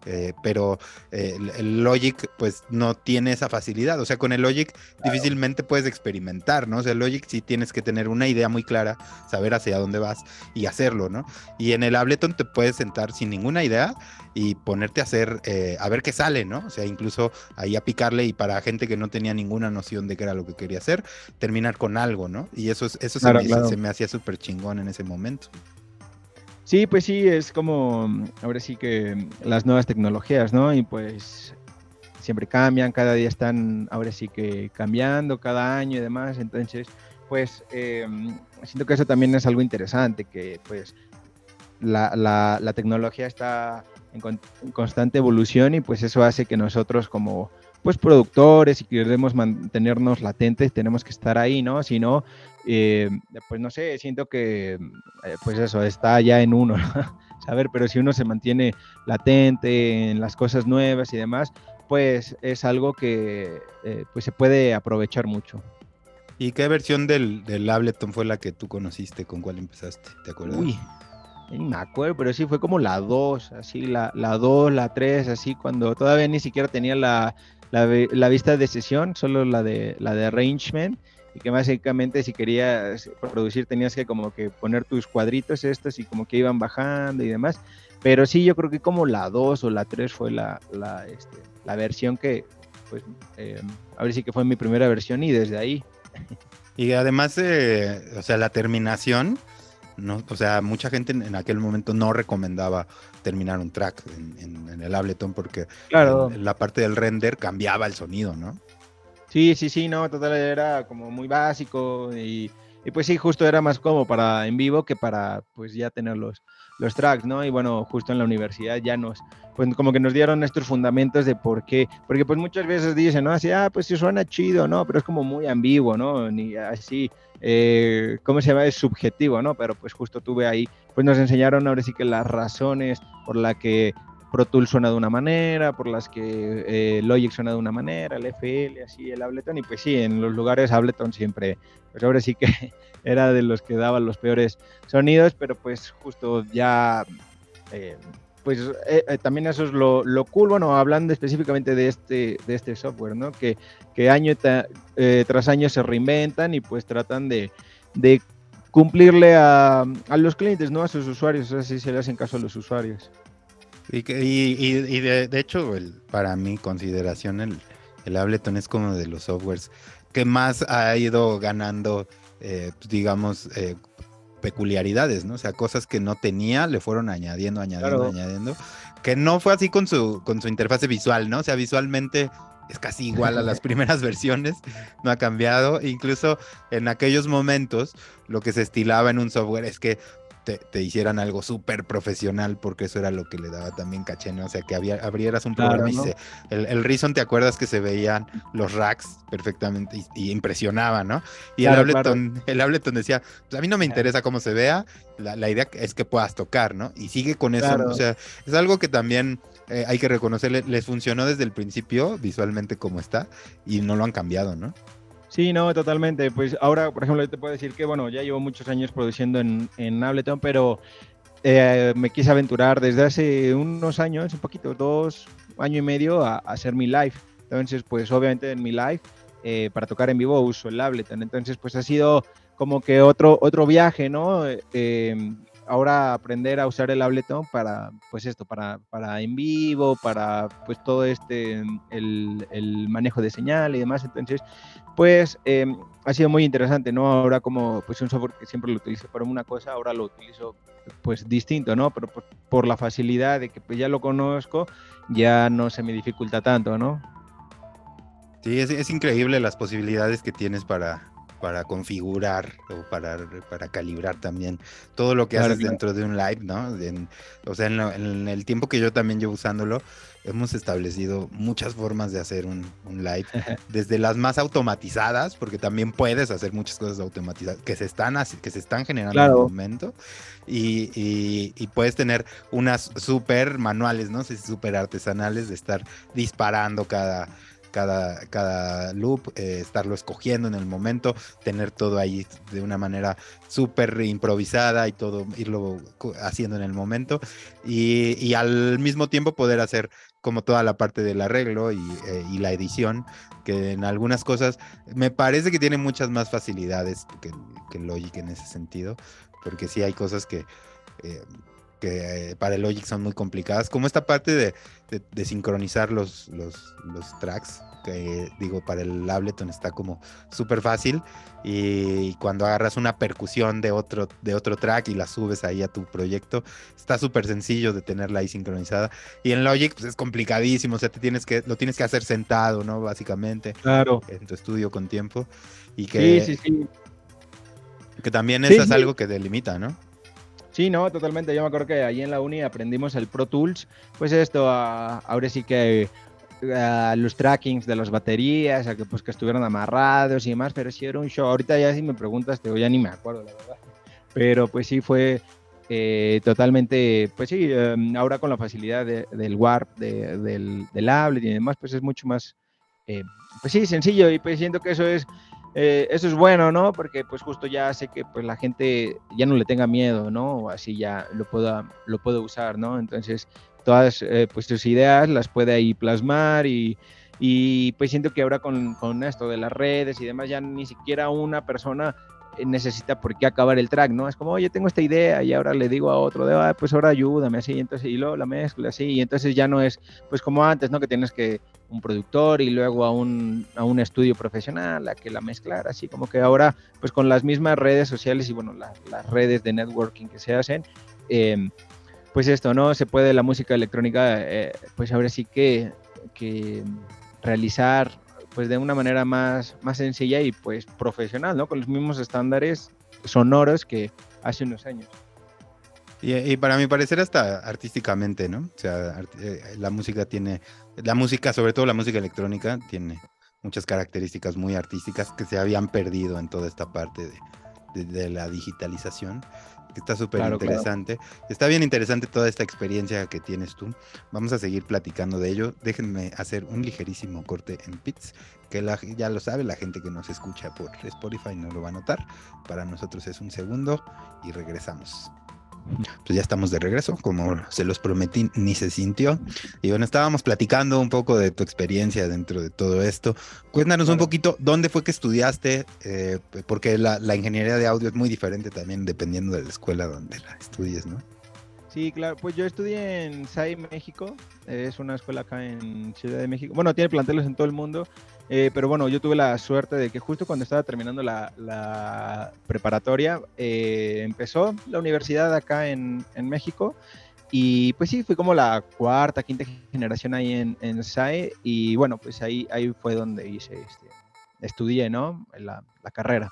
eh, pero eh, el, Logic pues no tiene esa facilidad, o sea, con el Logic difícilmente puedes experimentar, ¿no? O sea, el Logic sí tienes que tener una idea muy clara, saber hacia dónde vas y hacerlo, ¿no? Y en el Ableton te puedes sentar sin ninguna idea y ponerte a hacer, eh, a ver qué sale, ¿no? O sea, incluso ahí a picarle y para gente que no tenía ninguna noción de qué era lo que quería hacer, terminar con algo, ¿no? Y eso, eso se, me, se me hacía súper chingón en ese momento. Sí, pues sí, es como, ahora sí que las nuevas tecnologías, ¿no? Y pues siempre cambian, cada día están, ahora sí que cambiando, cada año y demás, entonces, pues em, siento que eso también es algo interesante, que pues la, la, tecnología está en, en, constante evolución y pues eso hace que nosotros como pues productores y queremos mantenernos latentes, tenemos que estar ahí, ¿no? Si no, eh, pues no sé, siento que, eh, pues eso, está ya en uno, <laughs> saber, pero si uno se mantiene latente en las cosas nuevas y demás, pues es algo que eh, pues se puede aprovechar mucho. ¿Y qué versión del, del Ableton fue la que tú conociste? ¿Con cuál empezaste? ¿Te acuerdas? Uy, no me acuerdo, pero sí fue como la 2, así, la, la 2, la 3, así, cuando todavía ni siquiera tenía la, la, vista de sesión, solo la de, la de arrangement, y que básicamente si querías producir tenías que como que poner tus cuadritos estos y como que iban bajando y demás. Pero sí, yo creo que como la 2 o la 3 fue la, la, este, la versión que, pues, eh, a ver si que fue mi primera versión y desde ahí. Y además, eh, o sea, la terminación, no, o sea, mucha gente en, aquel momento no recomendaba terminar un track en, el Ableton porque claro. la parte del render cambiaba el sonido, ¿no? Sí, sí, sí, no, total era como muy básico y, y pues sí, justo era más como para en vivo que para pues ya tener los, los tracks, ¿no? Y bueno, justo en la universidad ya nos, pues como que nos dieron estos fundamentos de por qué, porque pues muchas veces dicen, ¿no? Así, ah, pues sí suena chido, ¿no? Pero es como muy ambiguo, ¿no? Ni así, eh, ¿cómo se llama? Es subjetivo, ¿no? Pero pues justo tuve ahí, pues nos enseñaron ahora sí que las razones por la que Pro Tools suena de una manera, por las que eh, Logic suena de una manera, el FL, así, el Ableton, y pues sí, en los lugares Ableton siempre, pues ahora sí que <laughs> era de los que daban los peores sonidos, pero pues justo ya, eh, pues eh, también eso es lo, cool, bueno, hablando específicamente de este, de este software, ¿no? Que, que año tras año se reinventan y pues tratan de, cumplirle a, a, los clientes, ¿no? A sus usuarios, así se le hacen caso a los usuarios. Y, y, de, hecho, el, para mi consideración, el, el Ableton es como de los softwares que más ha ido ganando, eh, pues, digamos, eh, peculiaridades, ¿no? O sea, cosas que no tenía, le fueron añadiendo, añadiendo, añadiendo. Que no fue así con su, con su interfase visual, ¿no? O sea, visualmente es casi igual a las <laughs> primeras versiones, no ha cambiado. Incluso en aquellos momentos, lo que se estilaba en un software es que te, hicieran algo súper profesional, porque eso era lo que le daba también caché, ¿no? O sea, que había, abrieras un programa y se, el, el Reason, ¿te acuerdas que se veían los racks perfectamente y, impresionaba, ¿no? Y el, Ableton, el Ableton decía, pues a mí no me interesa cómo se vea, la, idea es que puedas tocar, ¿no? Y sigue con eso, o sea, es algo que también... Eh, hay que reconocerle, les funcionó desde el principio visualmente como está y no lo han cambiado, ¿no? Sí, no, totalmente. Pues ahora, por ejemplo, yo te puedo decir que, bueno, ya llevo muchos años produciendo en, en Ableton, pero eh, me quise aventurar desde hace unos años, un poquito, dos años y medio, a, hacer mi live. Entonces, pues obviamente en mi live, eh, para tocar en vivo uso el Ableton. Entonces, pues ha sido como que otro, otro viaje, ¿no? Eh, ahora aprender a usar el Ableton para, pues esto, para, para en vivo, para pues todo este, el, el manejo de señal y demás. Entonces, pues em, ha sido muy interesante, ¿no? Ahora como pues un software que siempre lo utilizo para una cosa, ahora lo utilizo pues distinto, ¿no? Pero por, la facilidad de que pues ya lo conozco, ya no se me dificulta tanto, ¿no? Sí, es, es increíble las posibilidades que tienes para, para configurar o para, para calibrar también todo lo que haces dentro de un live, ¿no? o sea, en, el tiempo que yo también llevo usándolo, hemos establecido muchas formas de hacer un, live, <laughs> desde las más automatizadas, porque también puedes hacer muchas cosas automatizadas que se están, que se están generando en el momento, y, y, puedes tener unas súper manuales, ¿no? Súper artesanales de estar disparando cada cada, cada loop, eh, estarlo escogiendo en el momento, tener todo ahí de una manera súper improvisada y todo irlo haciendo en el momento. Y, al mismo tiempo poder hacer como toda la parte del arreglo y, eh, la edición, que en algunas cosas me parece que tiene muchas más facilidades que, que Logic en ese sentido, porque sí hay cosas que... Eh, que para el Logic son muy complicadas, como esta parte de, de, sincronizar los, los, los, tracks, que digo, para el Ableton está como súper fácil, y cuando agarras una percusión de otro, de otro track y la subes ahí a tu proyecto, está súper sencillo de tenerla ahí sincronizada, y en Logic pues es complicadísimo, o sea, te tienes que, lo tienes que hacer sentado, ¿no? Básicamente, claro. en tu estudio con tiempo, y que... Sí, sí, sí. Que también eso es algo que delimita, ¿no? Sí, no, totalmente. Yo me acuerdo que allí en la uni aprendimos el Pro Tools, pues esto, ahora sí que los trackings de las baterías, a que pues que estuvieran amarrados y demás, pero sí era un show. Ahorita ya si me preguntas, te ya ni me acuerdo, la verdad. Pero pues sí fue eh, totalmente, pues sí, em, ahora con la facilidad del Warp, del, del Ablet y demás, pues es mucho más, eh, pues sí, sencillo y pues siento que eso es eh, eso es bueno, ¿no? Porque pues justo ya sé que pues la gente ya no le tenga miedo, ¿no? O así ya lo pueda, lo puedo usar, ¿no? Entonces todas eh, pues tus ideas las puede ahí plasmar y, y pues siento que ahora con, con, esto de las redes y demás ya ni siquiera una persona necesita por qué acabar el track, ¿no? Es como, oye, tengo esta idea y ahora le digo a otro, de, ah, pues ahora ayúdame así, entonces, y luego la mezcla así, y entonces ya no es, pues como antes, ¿no? Que tienes que un productor y luego a un, a un estudio profesional a que la mezclar, así como que ahora, pues con las mismas redes sociales y bueno, las redes de networking que se hacen, em, pues esto, ¿no? Se puede la música electrónica, eh, pues ahora sí que, que realizar pues de una manera más, más sencilla y pues profesional, ¿no? Con los mismos estándares sonoros que hace unos años. Y, para mi parecer hasta artísticamente, ¿no? O sea, eh, la música tiene, la música, sobre todo la música electrónica, tiene muchas características muy artísticas que se habían perdido en toda esta parte de, de la digitalización está súper interesante. Está bien interesante toda esta experiencia que tienes tú. Vamos a seguir platicando de ello. Déjenme hacer un ligerísimo corte en Pits, que ya lo sabe, la gente que nos escucha por Spotify no lo va a notar. Para nosotros es un segundo y regresamos pues ya estamos de regreso, como se los prometí, ni se sintió. Y bueno, estábamos platicando un poco de tu experiencia dentro de todo esto. Cuéntanos un poquito dónde fue que estudiaste, eh, porque la, la, ingeniería de audio es muy diferente también dependiendo de la escuela donde la estudies, ¿no? Sí, claro, pues yo estudié en SAI México, es una escuela acá en Ciudad de México. Bueno, tiene planteles en todo el mundo, eh, pero bueno, yo tuve la suerte de que justo cuando estaba terminando la, preparatoria, eh, empezó la universidad acá en, México. Y pues sí, fui como la cuarta, quinta generación ahí en, en SAE. Y bueno, pues ahí, ahí fue donde hice, este, estudié, ¿no? La, la carrera.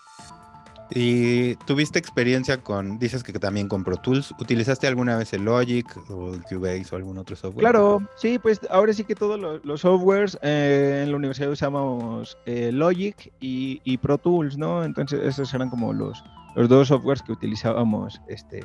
¿Y tuviste experiencia con, dices que también con Pro Tools? ¿Utilizaste alguna vez el Logic o el Cubase o algún otro software? Claro, sí, pues ahora sí que todos los, softwares eh, en la universidad usamos eh, Logic y, Pro Tools, ¿no? Entonces esos eran como los, los dos softwares que utilizábamos este,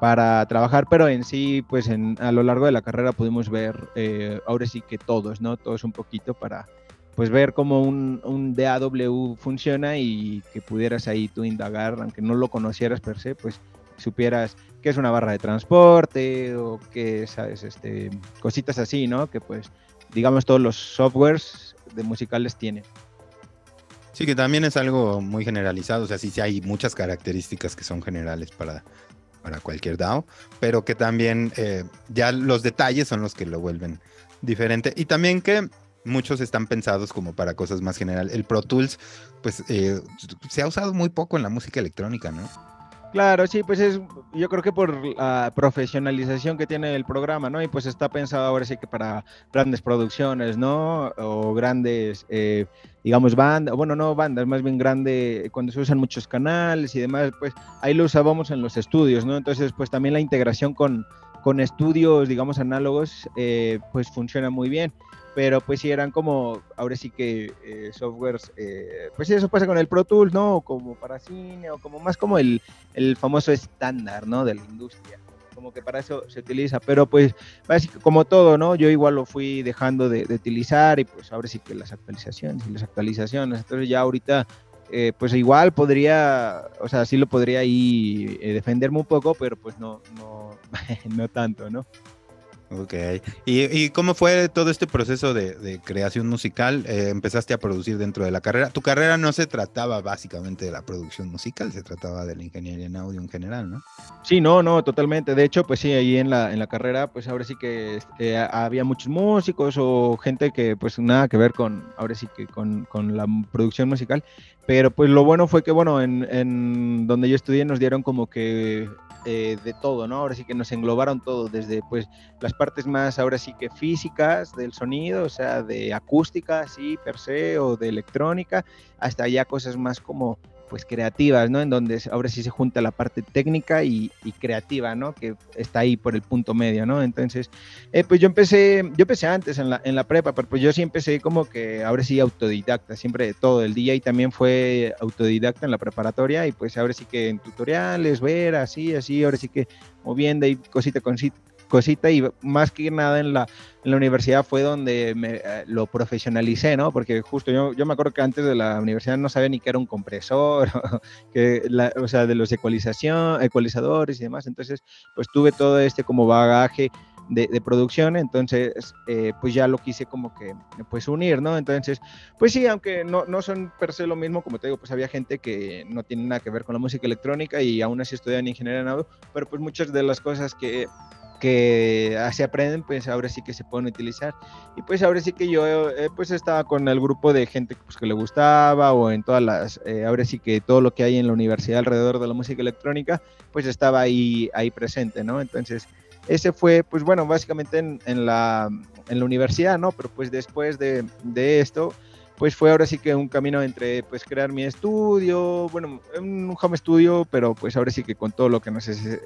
para trabajar, pero en sí, pues en, a lo largo de la carrera pudimos ver, eh, ahora sí que todos, ¿no? Todos un poquito para pues ver cómo un, un, DAW funciona y que pudieras ahí tú indagar, aunque no lo conocieras per se, pues supieras qué es una barra de transporte o qué, sabes, este, cositas así, ¿no? Que pues, digamos, todos los softwares de musicales tienen. Sí, que también es algo muy generalizado, o sea, sí, sí hay muchas características que son generales para, para cualquier DAO, pero que también eh, ya los detalles son los que lo vuelven diferente. Y también que muchos están pensados como para cosas más general. El Pro Tools, pues eh, se ha usado muy poco en la música electrónica, ¿no? Claro, sí, pues es, yo creo que por la profesionalización que tiene el programa, ¿no? Y pues está pensado ahora sí que para grandes producciones, ¿no? O grandes, eh, digamos, bandas, bueno, no bandas, más bien grande, cuando se usan muchos canales y demás, pues ahí lo usábamos en los estudios, ¿no? Entonces, pues también la integración con, con estudios, digamos, análogos, eh, pues funciona muy bien pero pues sí eran como, ahora sí que eh, softwares, eh, pues eso pasa con el Pro Tools, ¿no? Como para cine o como más como el, el famoso estándar, ¿no? De la industria, como que para eso se utiliza, pero pues básicamente como todo, ¿no? Yo igual lo fui dejando de, utilizar y pues ahora sí que las actualizaciones y las actualizaciones, entonces ya ahorita eh, pues igual podría, o sea, sí lo podría ahí defenderme un poco, pero pues no, no, <laughs> no tanto, ¿no? Ok. ¿Y, cómo fue todo este proceso de, creación musical? Eh, empezaste a producir dentro de la carrera. Tu carrera no se trataba básicamente de la producción musical, se trataba de la ingeniería en audio en general, ¿no? Sí, no, no, totalmente. De hecho, pues sí, ahí en la, en la carrera, pues ahora sí que este, había muchos músicos o gente que pues nada que ver con, ahora sí que con, con la producción musical. Pero pues lo bueno fue que, bueno, en, en donde yo estudié nos dieron como que eh, de todo, ¿no? Ahora sí que nos englobaron todo, desde pues las partes más, ahora sí que físicas del sonido, o sea, de acústica, sí, per se, o de electrónica, hasta ya cosas más como pues creativas, ¿no? En donde ahora sí se junta la parte técnica y, creativa, ¿no? Que está ahí por el punto medio, ¿no? Entonces, eh, pues yo empecé, yo empecé antes en la, en la prepa, pero pues yo sí empecé como que ahora sí autodidacta, siempre todo. El día y también fue autodidacta en la preparatoria y pues ahora sí que en tutoriales, ver así, así, ahora sí que moviendo y cosita con cosita y más que nada en la, en la universidad fue donde me, eh, lo profesionalicé, ¿no? Porque justo yo, yo me acuerdo que antes de la universidad no sabía ni qué era un compresor, <laughs> que o sea, de los ecualización, ecualizadores y demás. Entonces, pues tuve todo este como bagaje de, producción, entonces eh, pues ya lo quise como que pues unir, ¿no? Entonces, pues sí, aunque no, no son per se lo mismo, como te digo, pues había gente que no tiene nada que ver con la música electrónica y aún así estudian ingeniería en audio, pero pues muchas de las cosas que que se aprenden, pues ahora sí que se pueden utilizar. Y pues ahora sí que yo eh, pues estaba con el grupo de gente pues, que le gustaba o en todas las, eh, ahora sí que todo lo que hay en la universidad alrededor de la música electrónica, pues estaba ahí, ahí presente, ¿no? Entonces, ese fue, pues bueno, básicamente en, en la, en la universidad, ¿no? Pero pues después de, de esto, pues fue ahora sí que un camino entre pues crear mi estudio, bueno, un home studio, pero pues ahora sí que con todo lo que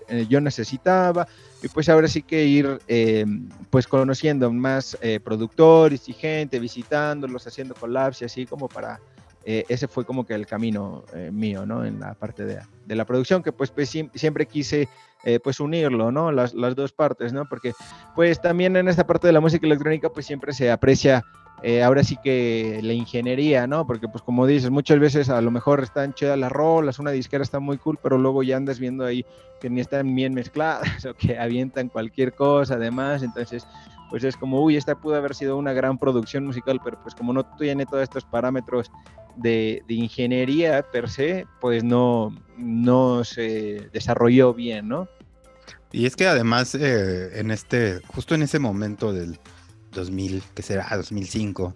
eh, yo necesitaba y pues ahora sí que ir eh, pues conociendo más eh, productores y gente, visitándolos, haciendo collabs y así como para, ese fue como que el camino mío, ¿no? En la parte de, de, la producción, que pues, pues siempre quise pues unirlo, ¿no? Las, las dos partes, ¿no? Porque pues también en esta parte de la música electrónica pues siempre se aprecia eh, ahora sí que la ingeniería, ¿no? Porque pues como dices, muchas veces a lo mejor están chidas las rolas, una disquera está muy cool, pero luego ya andas viendo ahí que ni están bien mezcladas <laughs> o que avientan cualquier cosa además, entonces pues es como, uy, esta pudo haber sido una gran producción musical, pero pues como no tiene todos estos parámetros de, ingeniería per se, pues no, no se desarrolló bien, ¿no? Y es que además eh, en este, justo en ese momento del, 2000, que será 2005,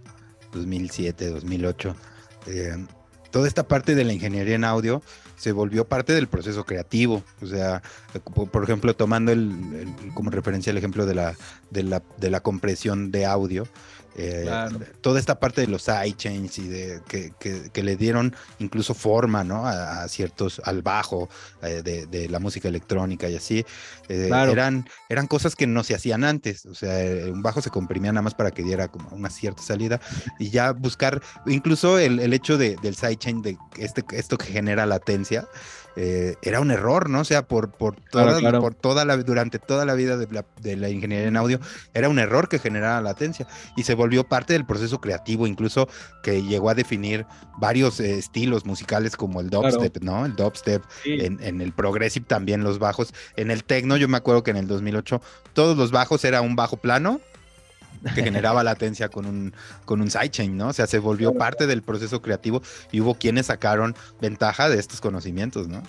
2007, 2008. toda esta parte de la ingeniería en audio se volvió parte del proceso creativo. O sea, por ejemplo, tomando el, como referencia el ejemplo de la, de la, de la compresión de audio, eh, toda esta parte de los sidechains y de que, le dieron incluso forma ¿no? a, ciertos al bajo eh, de, la música electrónica y así eh, eran eran cosas que no se hacían antes. O sea un bajo se comprimía nada más para que diera como una cierta salida y ya buscar incluso el, el hecho de, del sidechain de este esto que genera latencia eh, era un error, ¿no? O sea, por, por, toda, por toda la, durante toda la vida de la, ingeniería en audio, era un error que generaba latencia y se volvió parte del proceso creativo, incluso que llegó a definir varios eh, estilos musicales como el dubstep, ¿no? El dubstep, en, en, el progressive también los bajos, en el techno, yo me acuerdo que en el 2008 todos los bajos era un bajo plano que generaba latencia con un, con un sidechain, ¿no? O sea, se volvió parte del proceso creativo y hubo quienes sacaron ventaja de estos conocimientos, ¿no?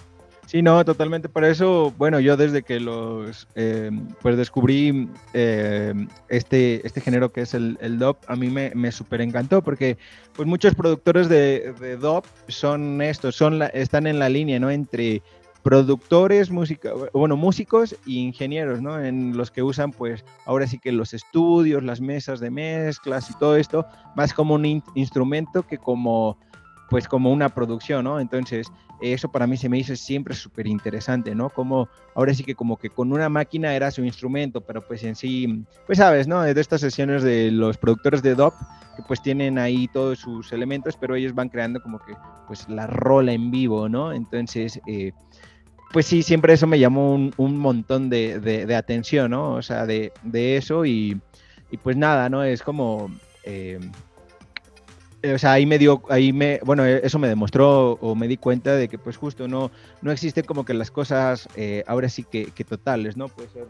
Sí, no, totalmente. Por eso, bueno, yo desde que los, eh, pues descubrí eh, este, este género que es el, el DOP, a mí me, me súper encantó porque pues muchos productores de, de DOP son estos, son están en la línea, ¿no? Entre productores, música, bueno, músicos e ingenieros, ¿no? En los que usan, pues, ahora sí que los estudios, las mesas de mezclas y todo esto, más como un instrumento que como, pues, como una producción, ¿no? Entonces, eso para mí se me hizo siempre súper interesante, ¿no? Como, ahora sí que como que con una máquina era su instrumento, pero pues en sí, pues sabes, ¿no? De estas sesiones de los productores de DOP, que pues tienen ahí todos sus elementos, pero ellos van creando como que, pues, la rola en vivo, ¿no? Entonces, eh, pues sí, siempre eso me llamó un, montón de, atención, ¿no? O sea, de, eso y, pues nada, ¿no? Es como... Eh, o sea, ahí me dio, ahí me, bueno, eso me demostró o me di cuenta de que pues justo no, no existe como que las cosas eh, ahora sí que, totales, ¿no? Puede ser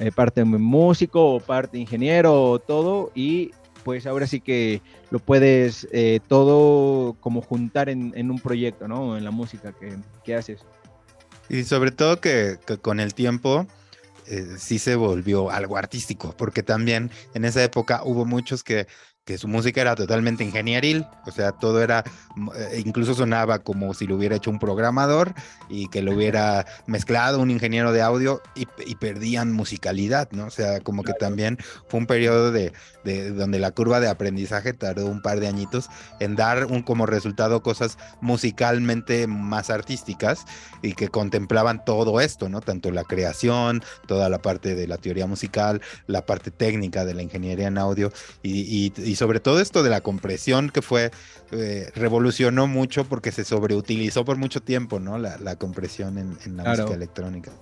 eh, parte músico o parte ingeniero o todo y pues ahora sí que lo puedes todo como juntar en, un proyecto, ¿no? En la música que, que haces. Y sobre todo que, con el tiempo eh, sí se volvió algo artístico, porque también en esa época hubo muchos que que su música era totalmente ingenieril, o sea, todo era, eh, incluso sonaba como si lo hubiera hecho un programador y que lo hubiera mezclado un ingeniero de audio y, perdían musicalidad, ¿no? O sea, como que también fue un periodo de, de, donde la curva de aprendizaje tardó un par de añitos en dar un, como resultado cosas musicalmente más artísticas y que contemplaban todo esto, ¿no? Tanto la creación, toda la parte de la teoría musical, la parte técnica de la ingeniería en audio y y sobre todo esto de la compresión que fue, eh, revolucionó mucho porque se sobreutilizó por mucho tiempo, ¿no? La, compresión en, la música electrónica.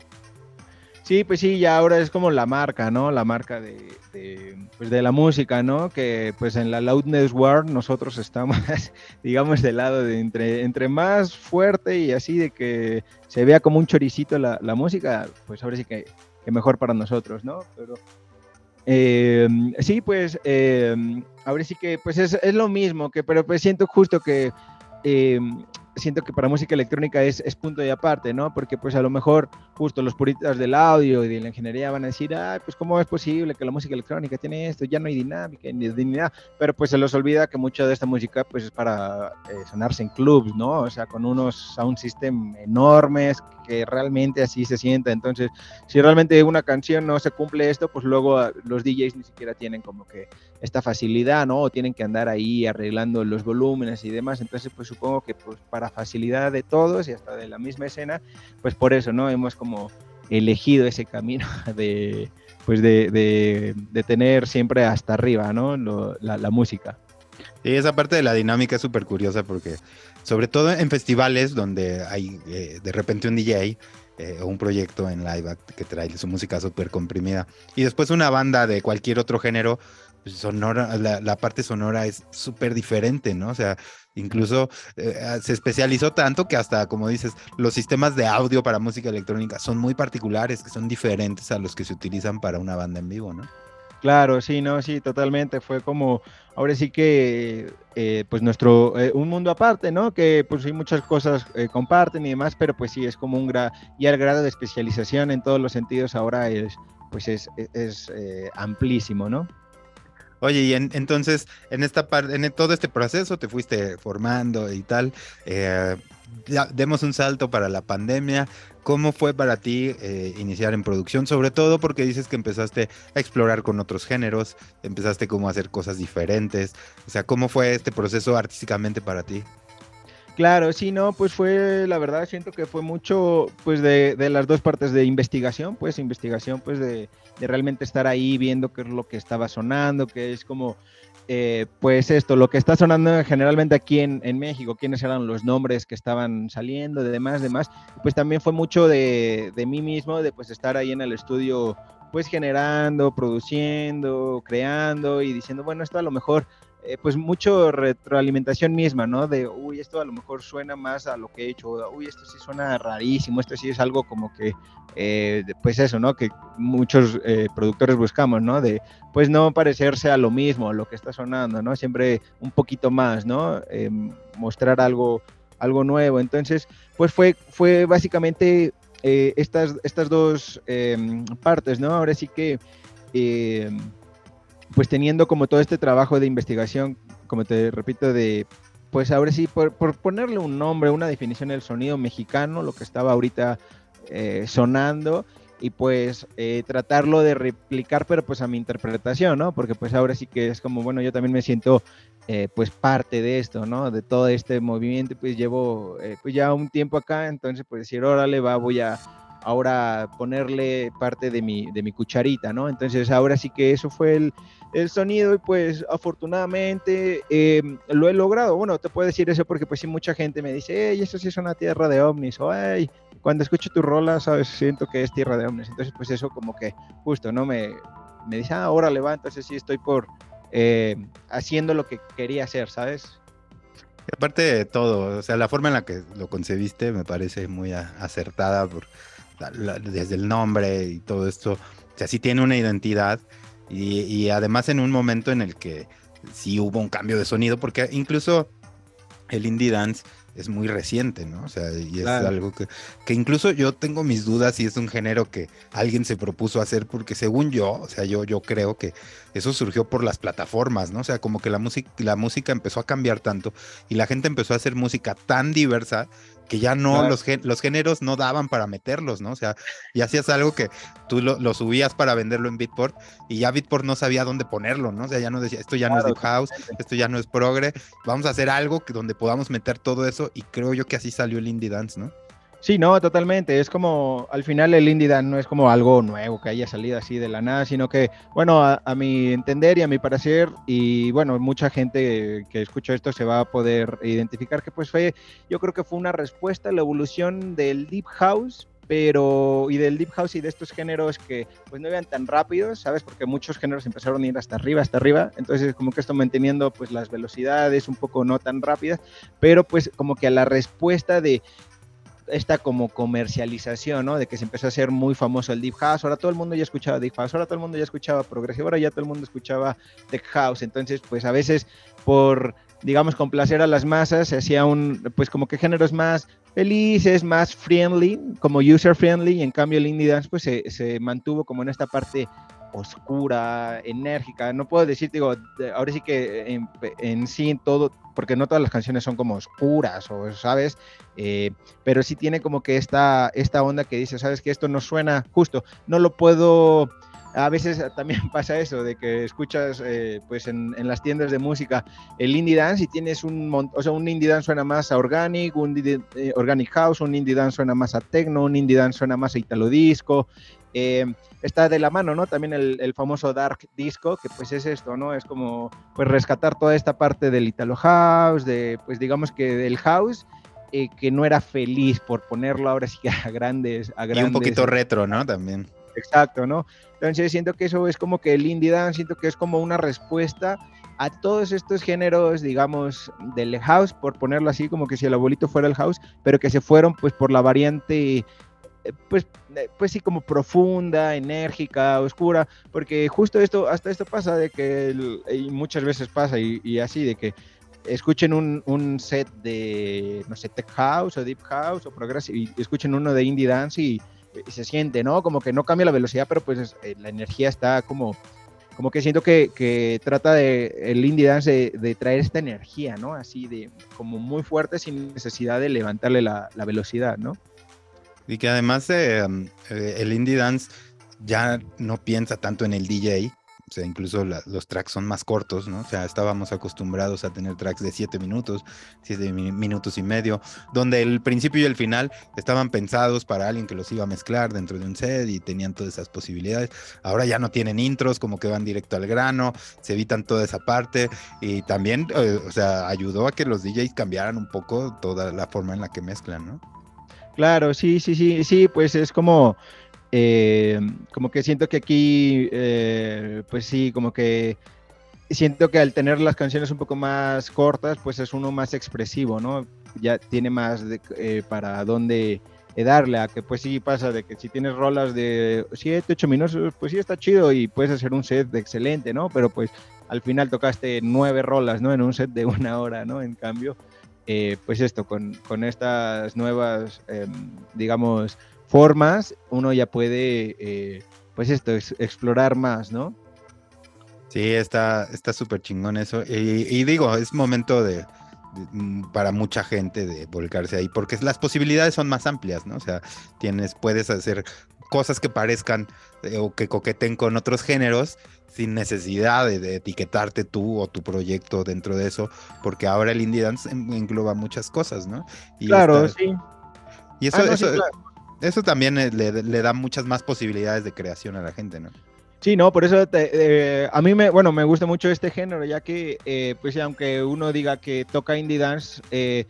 Sí, pues sí, ya ahora es como la marca, ¿no? La marca de, pues de la música, ¿no? Que pues en la Loudness World nosotros estamos, <laughs> digamos, del lado de entre, entre más fuerte y así de que se vea como un choricito la, la música, pues ahora sí que, que mejor para nosotros, ¿no? Pero Em, sí, pues em, ahora sí que pues es, es, lo mismo, que, pero pues siento justo que em, siento que para música electrónica es, es, punto y aparte, ¿no? Porque pues a lo mejor justo los puristas del audio y de la ingeniería van a decir, ay, pues cómo es posible que la música electrónica tiene esto, ya no hay dinámica ni nada, pero pues se les olvida que mucha de esta música pues es para eh, sonarse en clubs, ¿no? O sea, con unos sound system enormes que realmente así se sienta. Entonces, si realmente una canción no se cumple esto, pues luego ah, los DJs ni siquiera tienen como que esta facilidad, ¿no? Tienen que andar ahí arreglando los volúmenes y demás. Entonces, pues supongo que pues para facilidad de todos y hasta de la misma escena, pues por eso, ¿no? Hemos como elegido ese camino <laughs> de pues de, de, tener siempre hasta arriba, ¿no? la música. Y esa parte de la dinámica es súper curiosa porque sobre todo en festivales donde hay eh, de repente un DJ eh, o un proyecto en live que trae su música súper comprimida y después una banda de cualquier otro género, pues, sonora, la, parte sonora es súper diferente, ¿no? O sea, incluso eh, se especializó tanto que hasta, como dices, los sistemas de audio para música electrónica son muy particulares, que son diferentes a los que se utilizan para una banda en vivo, ¿no? Claro, sí, no, sí, totalmente. Fue como, ahora sí que, eh, pues nuestro, eh, un mundo aparte, ¿no? Que pues sí, muchas cosas eh, comparten y demás, pero pues sí, es como un grado, y el grado de especialización en todos los sentidos ahora es, pues es, es, amplísimo, ¿no? Oye, y entonces, en esta parte, en todo este proceso te fuiste formando y tal, demos un salto para la pandemia. ¿Cómo fue para ti eh, iniciar en producción? Sobre todo porque dices que empezaste a explorar con otros géneros, empezaste como a hacer cosas diferentes. O sea, ¿cómo fue este proceso artísticamente para ti? Claro, sí, no, pues fue, la verdad, siento que fue mucho, pues, de, de las dos partes de investigación, pues, investigación, pues, de, de, realmente estar ahí viendo qué es lo que estaba sonando, que es como, eh, pues esto, lo que está sonando generalmente aquí en, México, quiénes eran los nombres que estaban saliendo, de demás, demás, pues también fue mucho de, de mí mismo, de pues estar ahí en el estudio, pues generando, produciendo, creando y diciendo, bueno, esto a lo mejor eh, pues mucho retroalimentación misma, ¿no? De, uy, esto a lo mejor suena más a lo que he hecho, uy, esto sí suena rarísimo, esto sí es algo como que, eh, pues eso, ¿no? Que muchos eh, productores buscamos, ¿no? De, pues no parecerse a lo mismo, a lo que está sonando, ¿no? Siempre un poquito más, ¿no? mostrar algo, algo nuevo. Entonces, pues fue, fue básicamente estas, estas dos em, partes, ¿no? Ahora sí que em, pues teniendo como todo este trabajo de investigación, como te repito, de, pues ahora sí, por, ponerle un nombre, una definición del sonido mexicano, lo que estaba ahorita eh, sonando, y pues eh, tratarlo de replicar, pero pues a mi interpretación, ¿no? Porque pues ahora sí que es como, bueno, yo también me siento eh, pues parte de esto, ¿no? De todo este movimiento, pues llevo pues ya un tiempo acá, entonces pues decir, órale, va, voy a ahora ponerle parte de mi, de mi cucharita, ¿no? Entonces ahora sí que eso fue el, el sonido y pues afortunadamente em, lo he logrado. Bueno, te puedo decir eso porque pues sí mucha gente me dice, hey, eso sí es una tierra de ovnis o hey, cuando escucho tu rola, sabes, siento que es tierra de ovnis. Entonces pues eso como que justo, ¿no? Me, me dice, ah, ahora levanta, entonces sí estoy por eh, haciendo lo que quería hacer, ¿sabes? aparte de todo, o sea, la forma en la que lo concebiste me parece muy acertada por desde el nombre y todo esto. O sea, sí tiene una identidad y, además en un momento en el que sí hubo un cambio de sonido, porque incluso el indie dance es muy reciente, ¿no? O sea, y es algo que, que, incluso yo tengo mis dudas si es un género que alguien se propuso hacer, porque según yo, o sea, yo, yo creo que eso surgió por las plataformas, ¿no? O sea, como que la música, la música empezó a cambiar tanto y la gente empezó a hacer música tan diversa que ya no, los, los géneros no daban para meterlos, ¿no? O sea, y hacías algo que tú lo, subías para venderlo en Beatport y ya Beatport no sabía dónde ponerlo, ¿no? O sea, ya no decía, esto ya no es Deep House, esto ya no es Progre, vamos a hacer algo que, donde podamos meter todo eso y creo yo que así salió el Indie Dance, ¿no? Sí, no, totalmente. Es como, al final el indie dance no es como algo nuevo que haya salido así de la nada, sino que, bueno, a, mi entender y a mi parecer, y bueno, mucha gente que escucha esto se va a poder identificar que pues fue, yo creo que fue una respuesta a la evolución del Deep House, pero y del Deep House y de estos géneros que pues no iban tan rápidos, ¿sabes? Porque muchos géneros empezaron a ir hasta arriba, hasta arriba, entonces como que esto manteniendo pues las velocidades un poco no tan rápidas, pero pues como que a la respuesta de esta como comercialización, ¿no? De que se empezó a hacer muy famoso el Deep House, ahora todo el mundo ya escuchaba Deep House, ahora todo el mundo ya escuchaba Progresivo, ahora ya todo el mundo escuchaba Tech House, entonces pues a veces por, digamos, complacer a las masas se hacía un, pues como que géneros más felices, más friendly, como user friendly, y en cambio el indie dance pues se, se mantuvo como en esta parte oscura, enérgica. No puedo decir, digo, ahora sí que en, sí todo, porque no todas las canciones son como oscuras, o sabes, eh, pero sí tiene como que esta, esta onda que dice, sabes que esto no suena justo, no lo puedo. A veces también <laughs> pasa eso, de que escuchas eh, pues en, las tiendas de música el indie dance y tienes un o sea, un indie dance suena más a organic, un indie, eh, organic house, un indie dance suena más a techno, un indie dance suena más a italo disco, eh, está de la mano, ¿no? También el, el, famoso Dark Disco, que pues es esto, ¿no? Es como pues rescatar toda esta parte del Italo House, de pues digamos que del house, eh, que no era feliz por ponerlo ahora sí a grandes, a grandes... Y un poquito retro, ¿no? También. Exacto, ¿no? Entonces siento que eso es como que el indie dance, siento que es como una respuesta a todos estos géneros, digamos, del house, por ponerlo así, como que si el abuelito fuera el house, pero que se fueron pues por la variante pues, pues sí, como profunda, enérgica, oscura, porque justo esto, hasta esto pasa de que, muchas veces pasa y, así, de que escuchen un, un, set de, no sé, tech house o deep house o progressive, y escuchen uno de indie dance y, se siente, ¿no? Como que no cambia la velocidad, pero pues eh, la energía está como, como que siento que, que trata de, el indie dance de, de, traer esta energía, ¿no? Así de, como muy fuerte sin necesidad de levantarle la velocidad, ¿no? Y que además eh, el indie dance ya no piensa tanto en el DJ, o sea, incluso la, los tracks son más cortos, ¿no? O sea, estábamos acostumbrados a tener tracks de 7 minutos, 7 minutos y medio, donde el principio y el final estaban pensados para alguien que los iba a mezclar dentro de un set y tenían todas esas posibilidades. Ahora ya no tienen intros, como que van directo al grano, se evitan toda esa parte y también, eh, o sea, ayudó a que los DJs cambiaran un poco toda la forma en la que mezclan, ¿no? Claro, sí, sí, sí, sí, pues es como, eh, como que siento que aquí, eh, pues sí, como que siento que al tener las canciones un poco más cortas, pues es uno más expresivo, ¿no? Ya tiene más de, eh, para dónde darle, a que pues sí pasa de que si tienes rolas de 7, 8 minutos, pues sí está chido y puedes hacer un set de excelente, ¿no? Pero pues al final tocaste nueve rolas, ¿no? En un set de una hora, ¿no? En cambio, eh, pues esto, con, con estas nuevas, eh, digamos, formas, uno ya puede, eh, pues esto, es, explorar más, ¿no? Sí, está súper chingón eso. Y, digo, es momento de, mm, para mucha gente de volcarse ahí, porque las posibilidades son más amplias, ¿no? O sea, tienes, puedes hacer cosas que parezcan eh, o que coqueten con otros géneros sin necesidad de, de, etiquetarte tú o tu proyecto dentro de eso, porque ahora el indie dance engloba muchas cosas, ¿no? Y claro, sí. Y eso, ah, no, eso, sí, claro. eso también le, le, da muchas más posibilidades de creación a la gente, ¿no? Sí, no, por eso te, eh, a mí me, bueno, me gusta mucho este género, ya que, eh, pues aunque uno diga que toca indie dance, eh,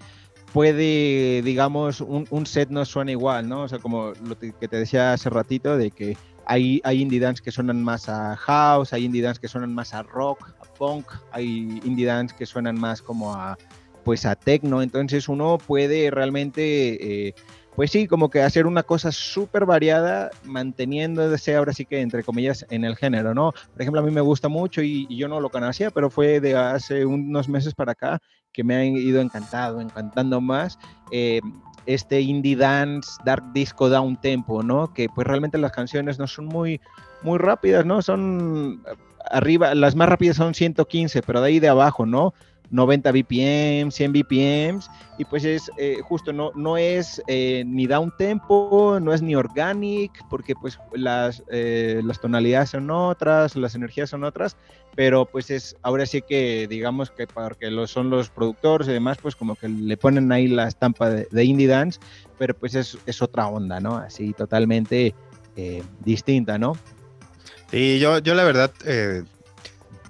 puede, digamos, un, set no suena igual, ¿no? O sea, como lo que te decía hace ratito, de que hay, hay indie dance que suenan más a house, hay indie dance que suenan más a rock, a punk, hay indie dance que suenan más como a, pues a techno, entonces uno puede realmente... Eh, pues sí, como que hacer una cosa súper variada, manteniéndose ahora sí que, entre comillas, en el género, ¿no? Por ejemplo, a mí me gusta mucho y, yo no lo conocía, pero fue de hace unos meses para acá que me han ido encantado, encantando más. Eh, este indie dance, dark disco down tempo, ¿no? Que pues realmente las canciones no son muy, muy rápidas, ¿no? Son arriba, las más rápidas son 115, pero de ahí de abajo, ¿no? 90 BPM, 100 BPM, y pues es eh, justo, no, no es eh, ni down tempo, no es ni organic, porque pues las, eh, las tonalidades son otras, las energías son otras, pero pues es, ahora sí que digamos que porque lo son los productores y demás, pues como que le ponen ahí la estampa de, indie dance, pero pues es, es, otra onda, ¿no? Así totalmente distinta, ¿no? Sí, yo, yo la verdad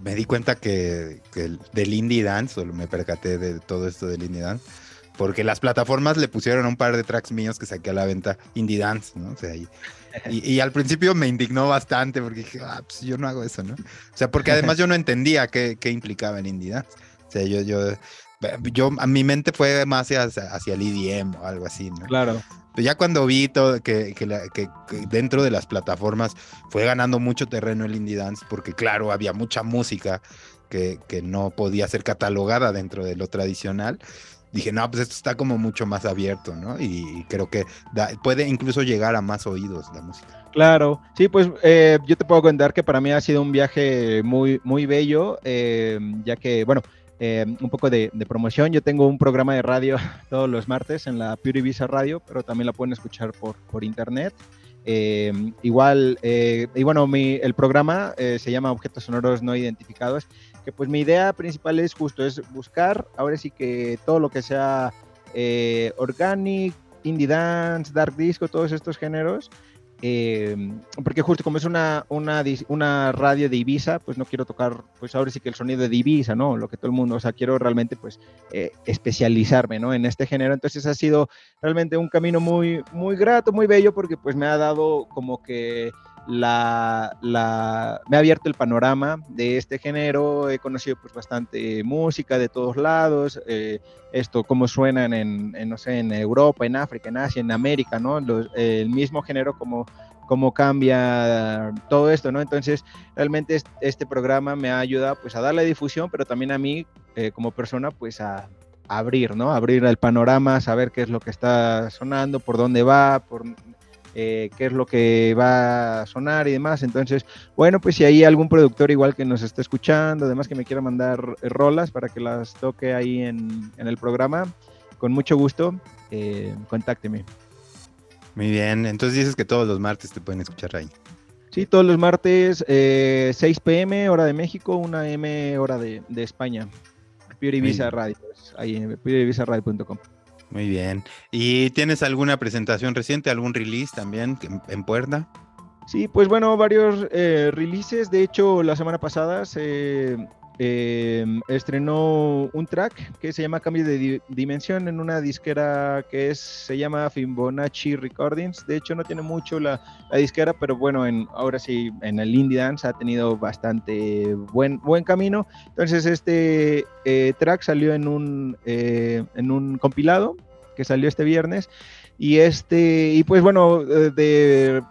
me di cuenta que, que, del indie dance, o me percaté de todo esto del indie dance, porque las plataformas le pusieron un par de tracks míos que saqué a la venta indie dance, ¿no? O sea, y, y, al principio me indignó bastante porque dije, ah, pues yo no hago eso, ¿no? O sea, porque además yo no entendía qué, qué implicaba el indie dance. O sea, yo, yo Yo, a mi mente fue más hacia, hacia el EDM o algo así, ¿no? Claro. Pero ya cuando vi todo, que, que, dentro de las plataformas fue ganando mucho terreno el indie dance, porque claro, había mucha música que, que no podía ser catalogada dentro de lo tradicional dije, no, pues esto está como mucho más abierto, ¿no? Y, creo que puede incluso llegar a más oídos la música. Claro, sí, pues eh, yo te puedo contar que para mí ha sido un viaje muy, muy bello, eh, ya que, bueno, eh, un poco de, promoción. Yo tengo un programa de radio <laughs> todos los martes en la Pure Visa Radio, pero también la pueden escuchar por, por internet. igual, y bueno, mi, el programa se llama Objetos Sonoros No Identificados pues mi idea principal es justo, es buscar, ahora sí que todo lo que sea eh, organic, indie dance, dark disco, todos estos géneros, em, porque justo como es una, una, una, radio de Ibiza, pues no quiero tocar, pues ahora sí que el sonido de Ibiza, ¿no? Lo que todo el mundo, o sea, quiero realmente pues eh, especializarme, ¿no? En este género, entonces ha sido realmente un camino muy, muy grato, muy bello, porque pues me ha dado como que la, la, me ha abierto el panorama de este género, he conocido pues bastante música de todos lados, eh, esto cómo suenan en, no sé, en Europa, en África, en Asia, en América, ¿no? el mismo género como cómo cambia todo esto, ¿no? Entonces, realmente este programa me ha ayudado pues a darle difusión, pero también a mí eh, como persona pues a, abrir, ¿no? Abrir el panorama, saber qué es lo que está sonando, por dónde va, por eh, qué es lo que va a sonar y demás. Entonces, bueno, pues si hay algún productor igual que nos esté escuchando, además que me quiera mandar eh, rolas para que las toque ahí en, el programa, con mucho gusto, eh, contácteme. Muy bien, entonces dices que todos los martes te pueden escuchar ahí. Sí, todos los martes, 6 pm, hora de México, 1 m, hora de, España. Pure Radio, ahí en purevisaradio.com. Muy bien. ¿Y tienes alguna presentación reciente, algún release también en, puerta? Sí, pues bueno, varios eh, releases. De hecho, la semana pasada se em, estrenó un track que se llama Cambio de Dimensión en una disquera que es, se llama Fibonacci Recordings. De hecho, no tiene mucho la, disquera, pero bueno, en, ahora sí, en el indie dance ha tenido bastante buen, buen camino. Entonces, este eh, track salió en un, eh, en un compilado que salió este viernes. Y este, y pues bueno, eh, de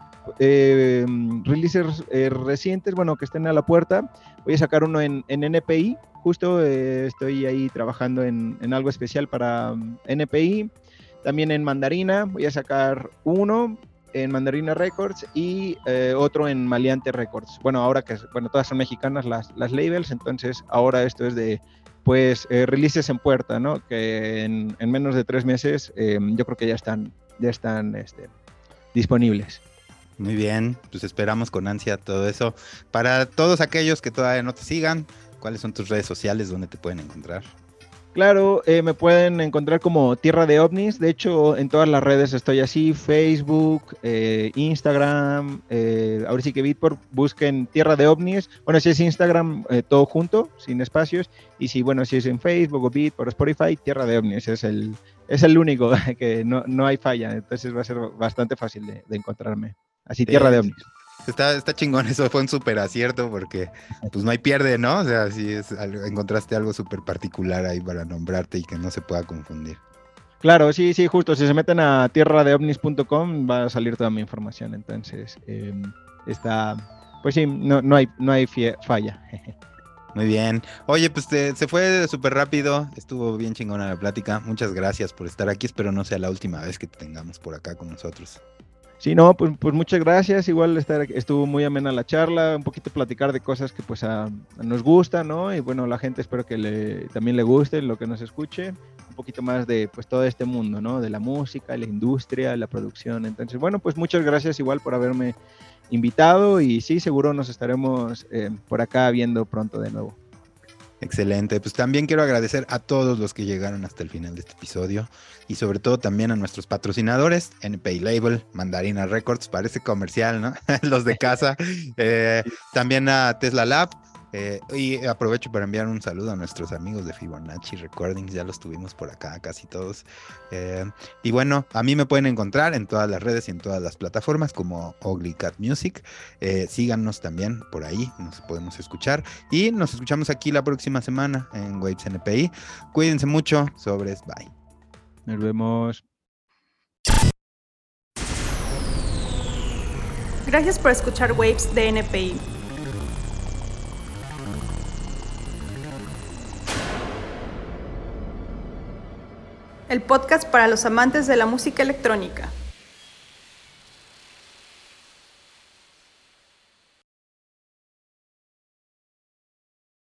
releases recientes, bueno, que estén a la puerta, voy a sacar uno en, NPI. Justo estoy ahí trabajando en, algo especial para mm, NPI. También en Mandarina voy a sacar uno en Mandarina Records y otro en Maleante Records. Bueno, ahora que bueno, todas son mexicanas las, las labels, entonces ahora esto es de pues eh, releases en puerta, ¿no? Que en, menos de tres meses em, yo creo que ya están, ya están este, disponibles. Muy bien, pues esperamos con ansia todo eso. Para todos aquellos que todavía no te sigan, ¿cuáles son tus redes sociales donde te pueden encontrar? Claro, eh, me pueden encontrar como Tierra de OVNIs. De hecho, en todas las redes estoy así: Facebook, eh, Instagram. Eh, ahora sí que Bitport, busquen Tierra de OVNIs. Bueno, si es Instagram, todo junto, sin espacios. Y si, bueno, si es en Facebook o Bitport, Spotify, Tierra de OVNIs es el, es el único <laughs> que no, no hay falla. Entonces va a ser bastante fácil de, encontrarme. Así, Tierra de OVNIs. Está, está chingón, eso fue un súper acierto porque pues no hay pierde, ¿no? O sea, si es, encontraste algo súper particular ahí para nombrarte y que no se pueda confundir. Claro, sí, sí, justo. Si se meten a tierradeovnis.com va a salir toda mi información. Entonces, em, está, pues sí, no, no hay, no hay falla. <laughs> Muy bien. Oye, pues se fue súper rápido. Estuvo bien chingona la plática. Muchas gracias por estar aquí. Espero no sea la última vez que te tengamos por acá con nosotros. Sí, no, pues, pues muchas gracias. Igual estar, estuvo muy amena la charla, un poquito platicar de cosas que pues nos gustan, ¿no? Y bueno, la gente espero que le, también le guste lo que nos escuche, un poquito más de pues todo este mundo, ¿no? De la música, la industria, la producción. Entonces, bueno, pues muchas gracias igual por haberme invitado y sí, seguro nos estaremos eh, por acá viendo pronto de nuevo. Excelente. Pues también quiero agradecer a todos los que llegaron hasta el final de este episodio y sobre todo también a nuestros patrocinadores, NPay Label, Mandarina Records, parece comercial, ¿no? <laughs> los de casa. Eh, también a Tesla Lab, Eh, y aprovecho para enviar un saludo a nuestros amigos de Fibonacci Recordings, ya los tuvimos por acá casi todos. Eh, y bueno, a mí me pueden encontrar en todas las redes y en todas las plataformas como Ugly Cat Music. Eh, síganos también por ahí, nos podemos escuchar. Y nos escuchamos aquí la próxima semana en Waves NPI. Cuídense mucho, sobres, bye. Nos vemos. Gracias por escuchar Waves de NPI. El podcast para los amantes de la música electrónica.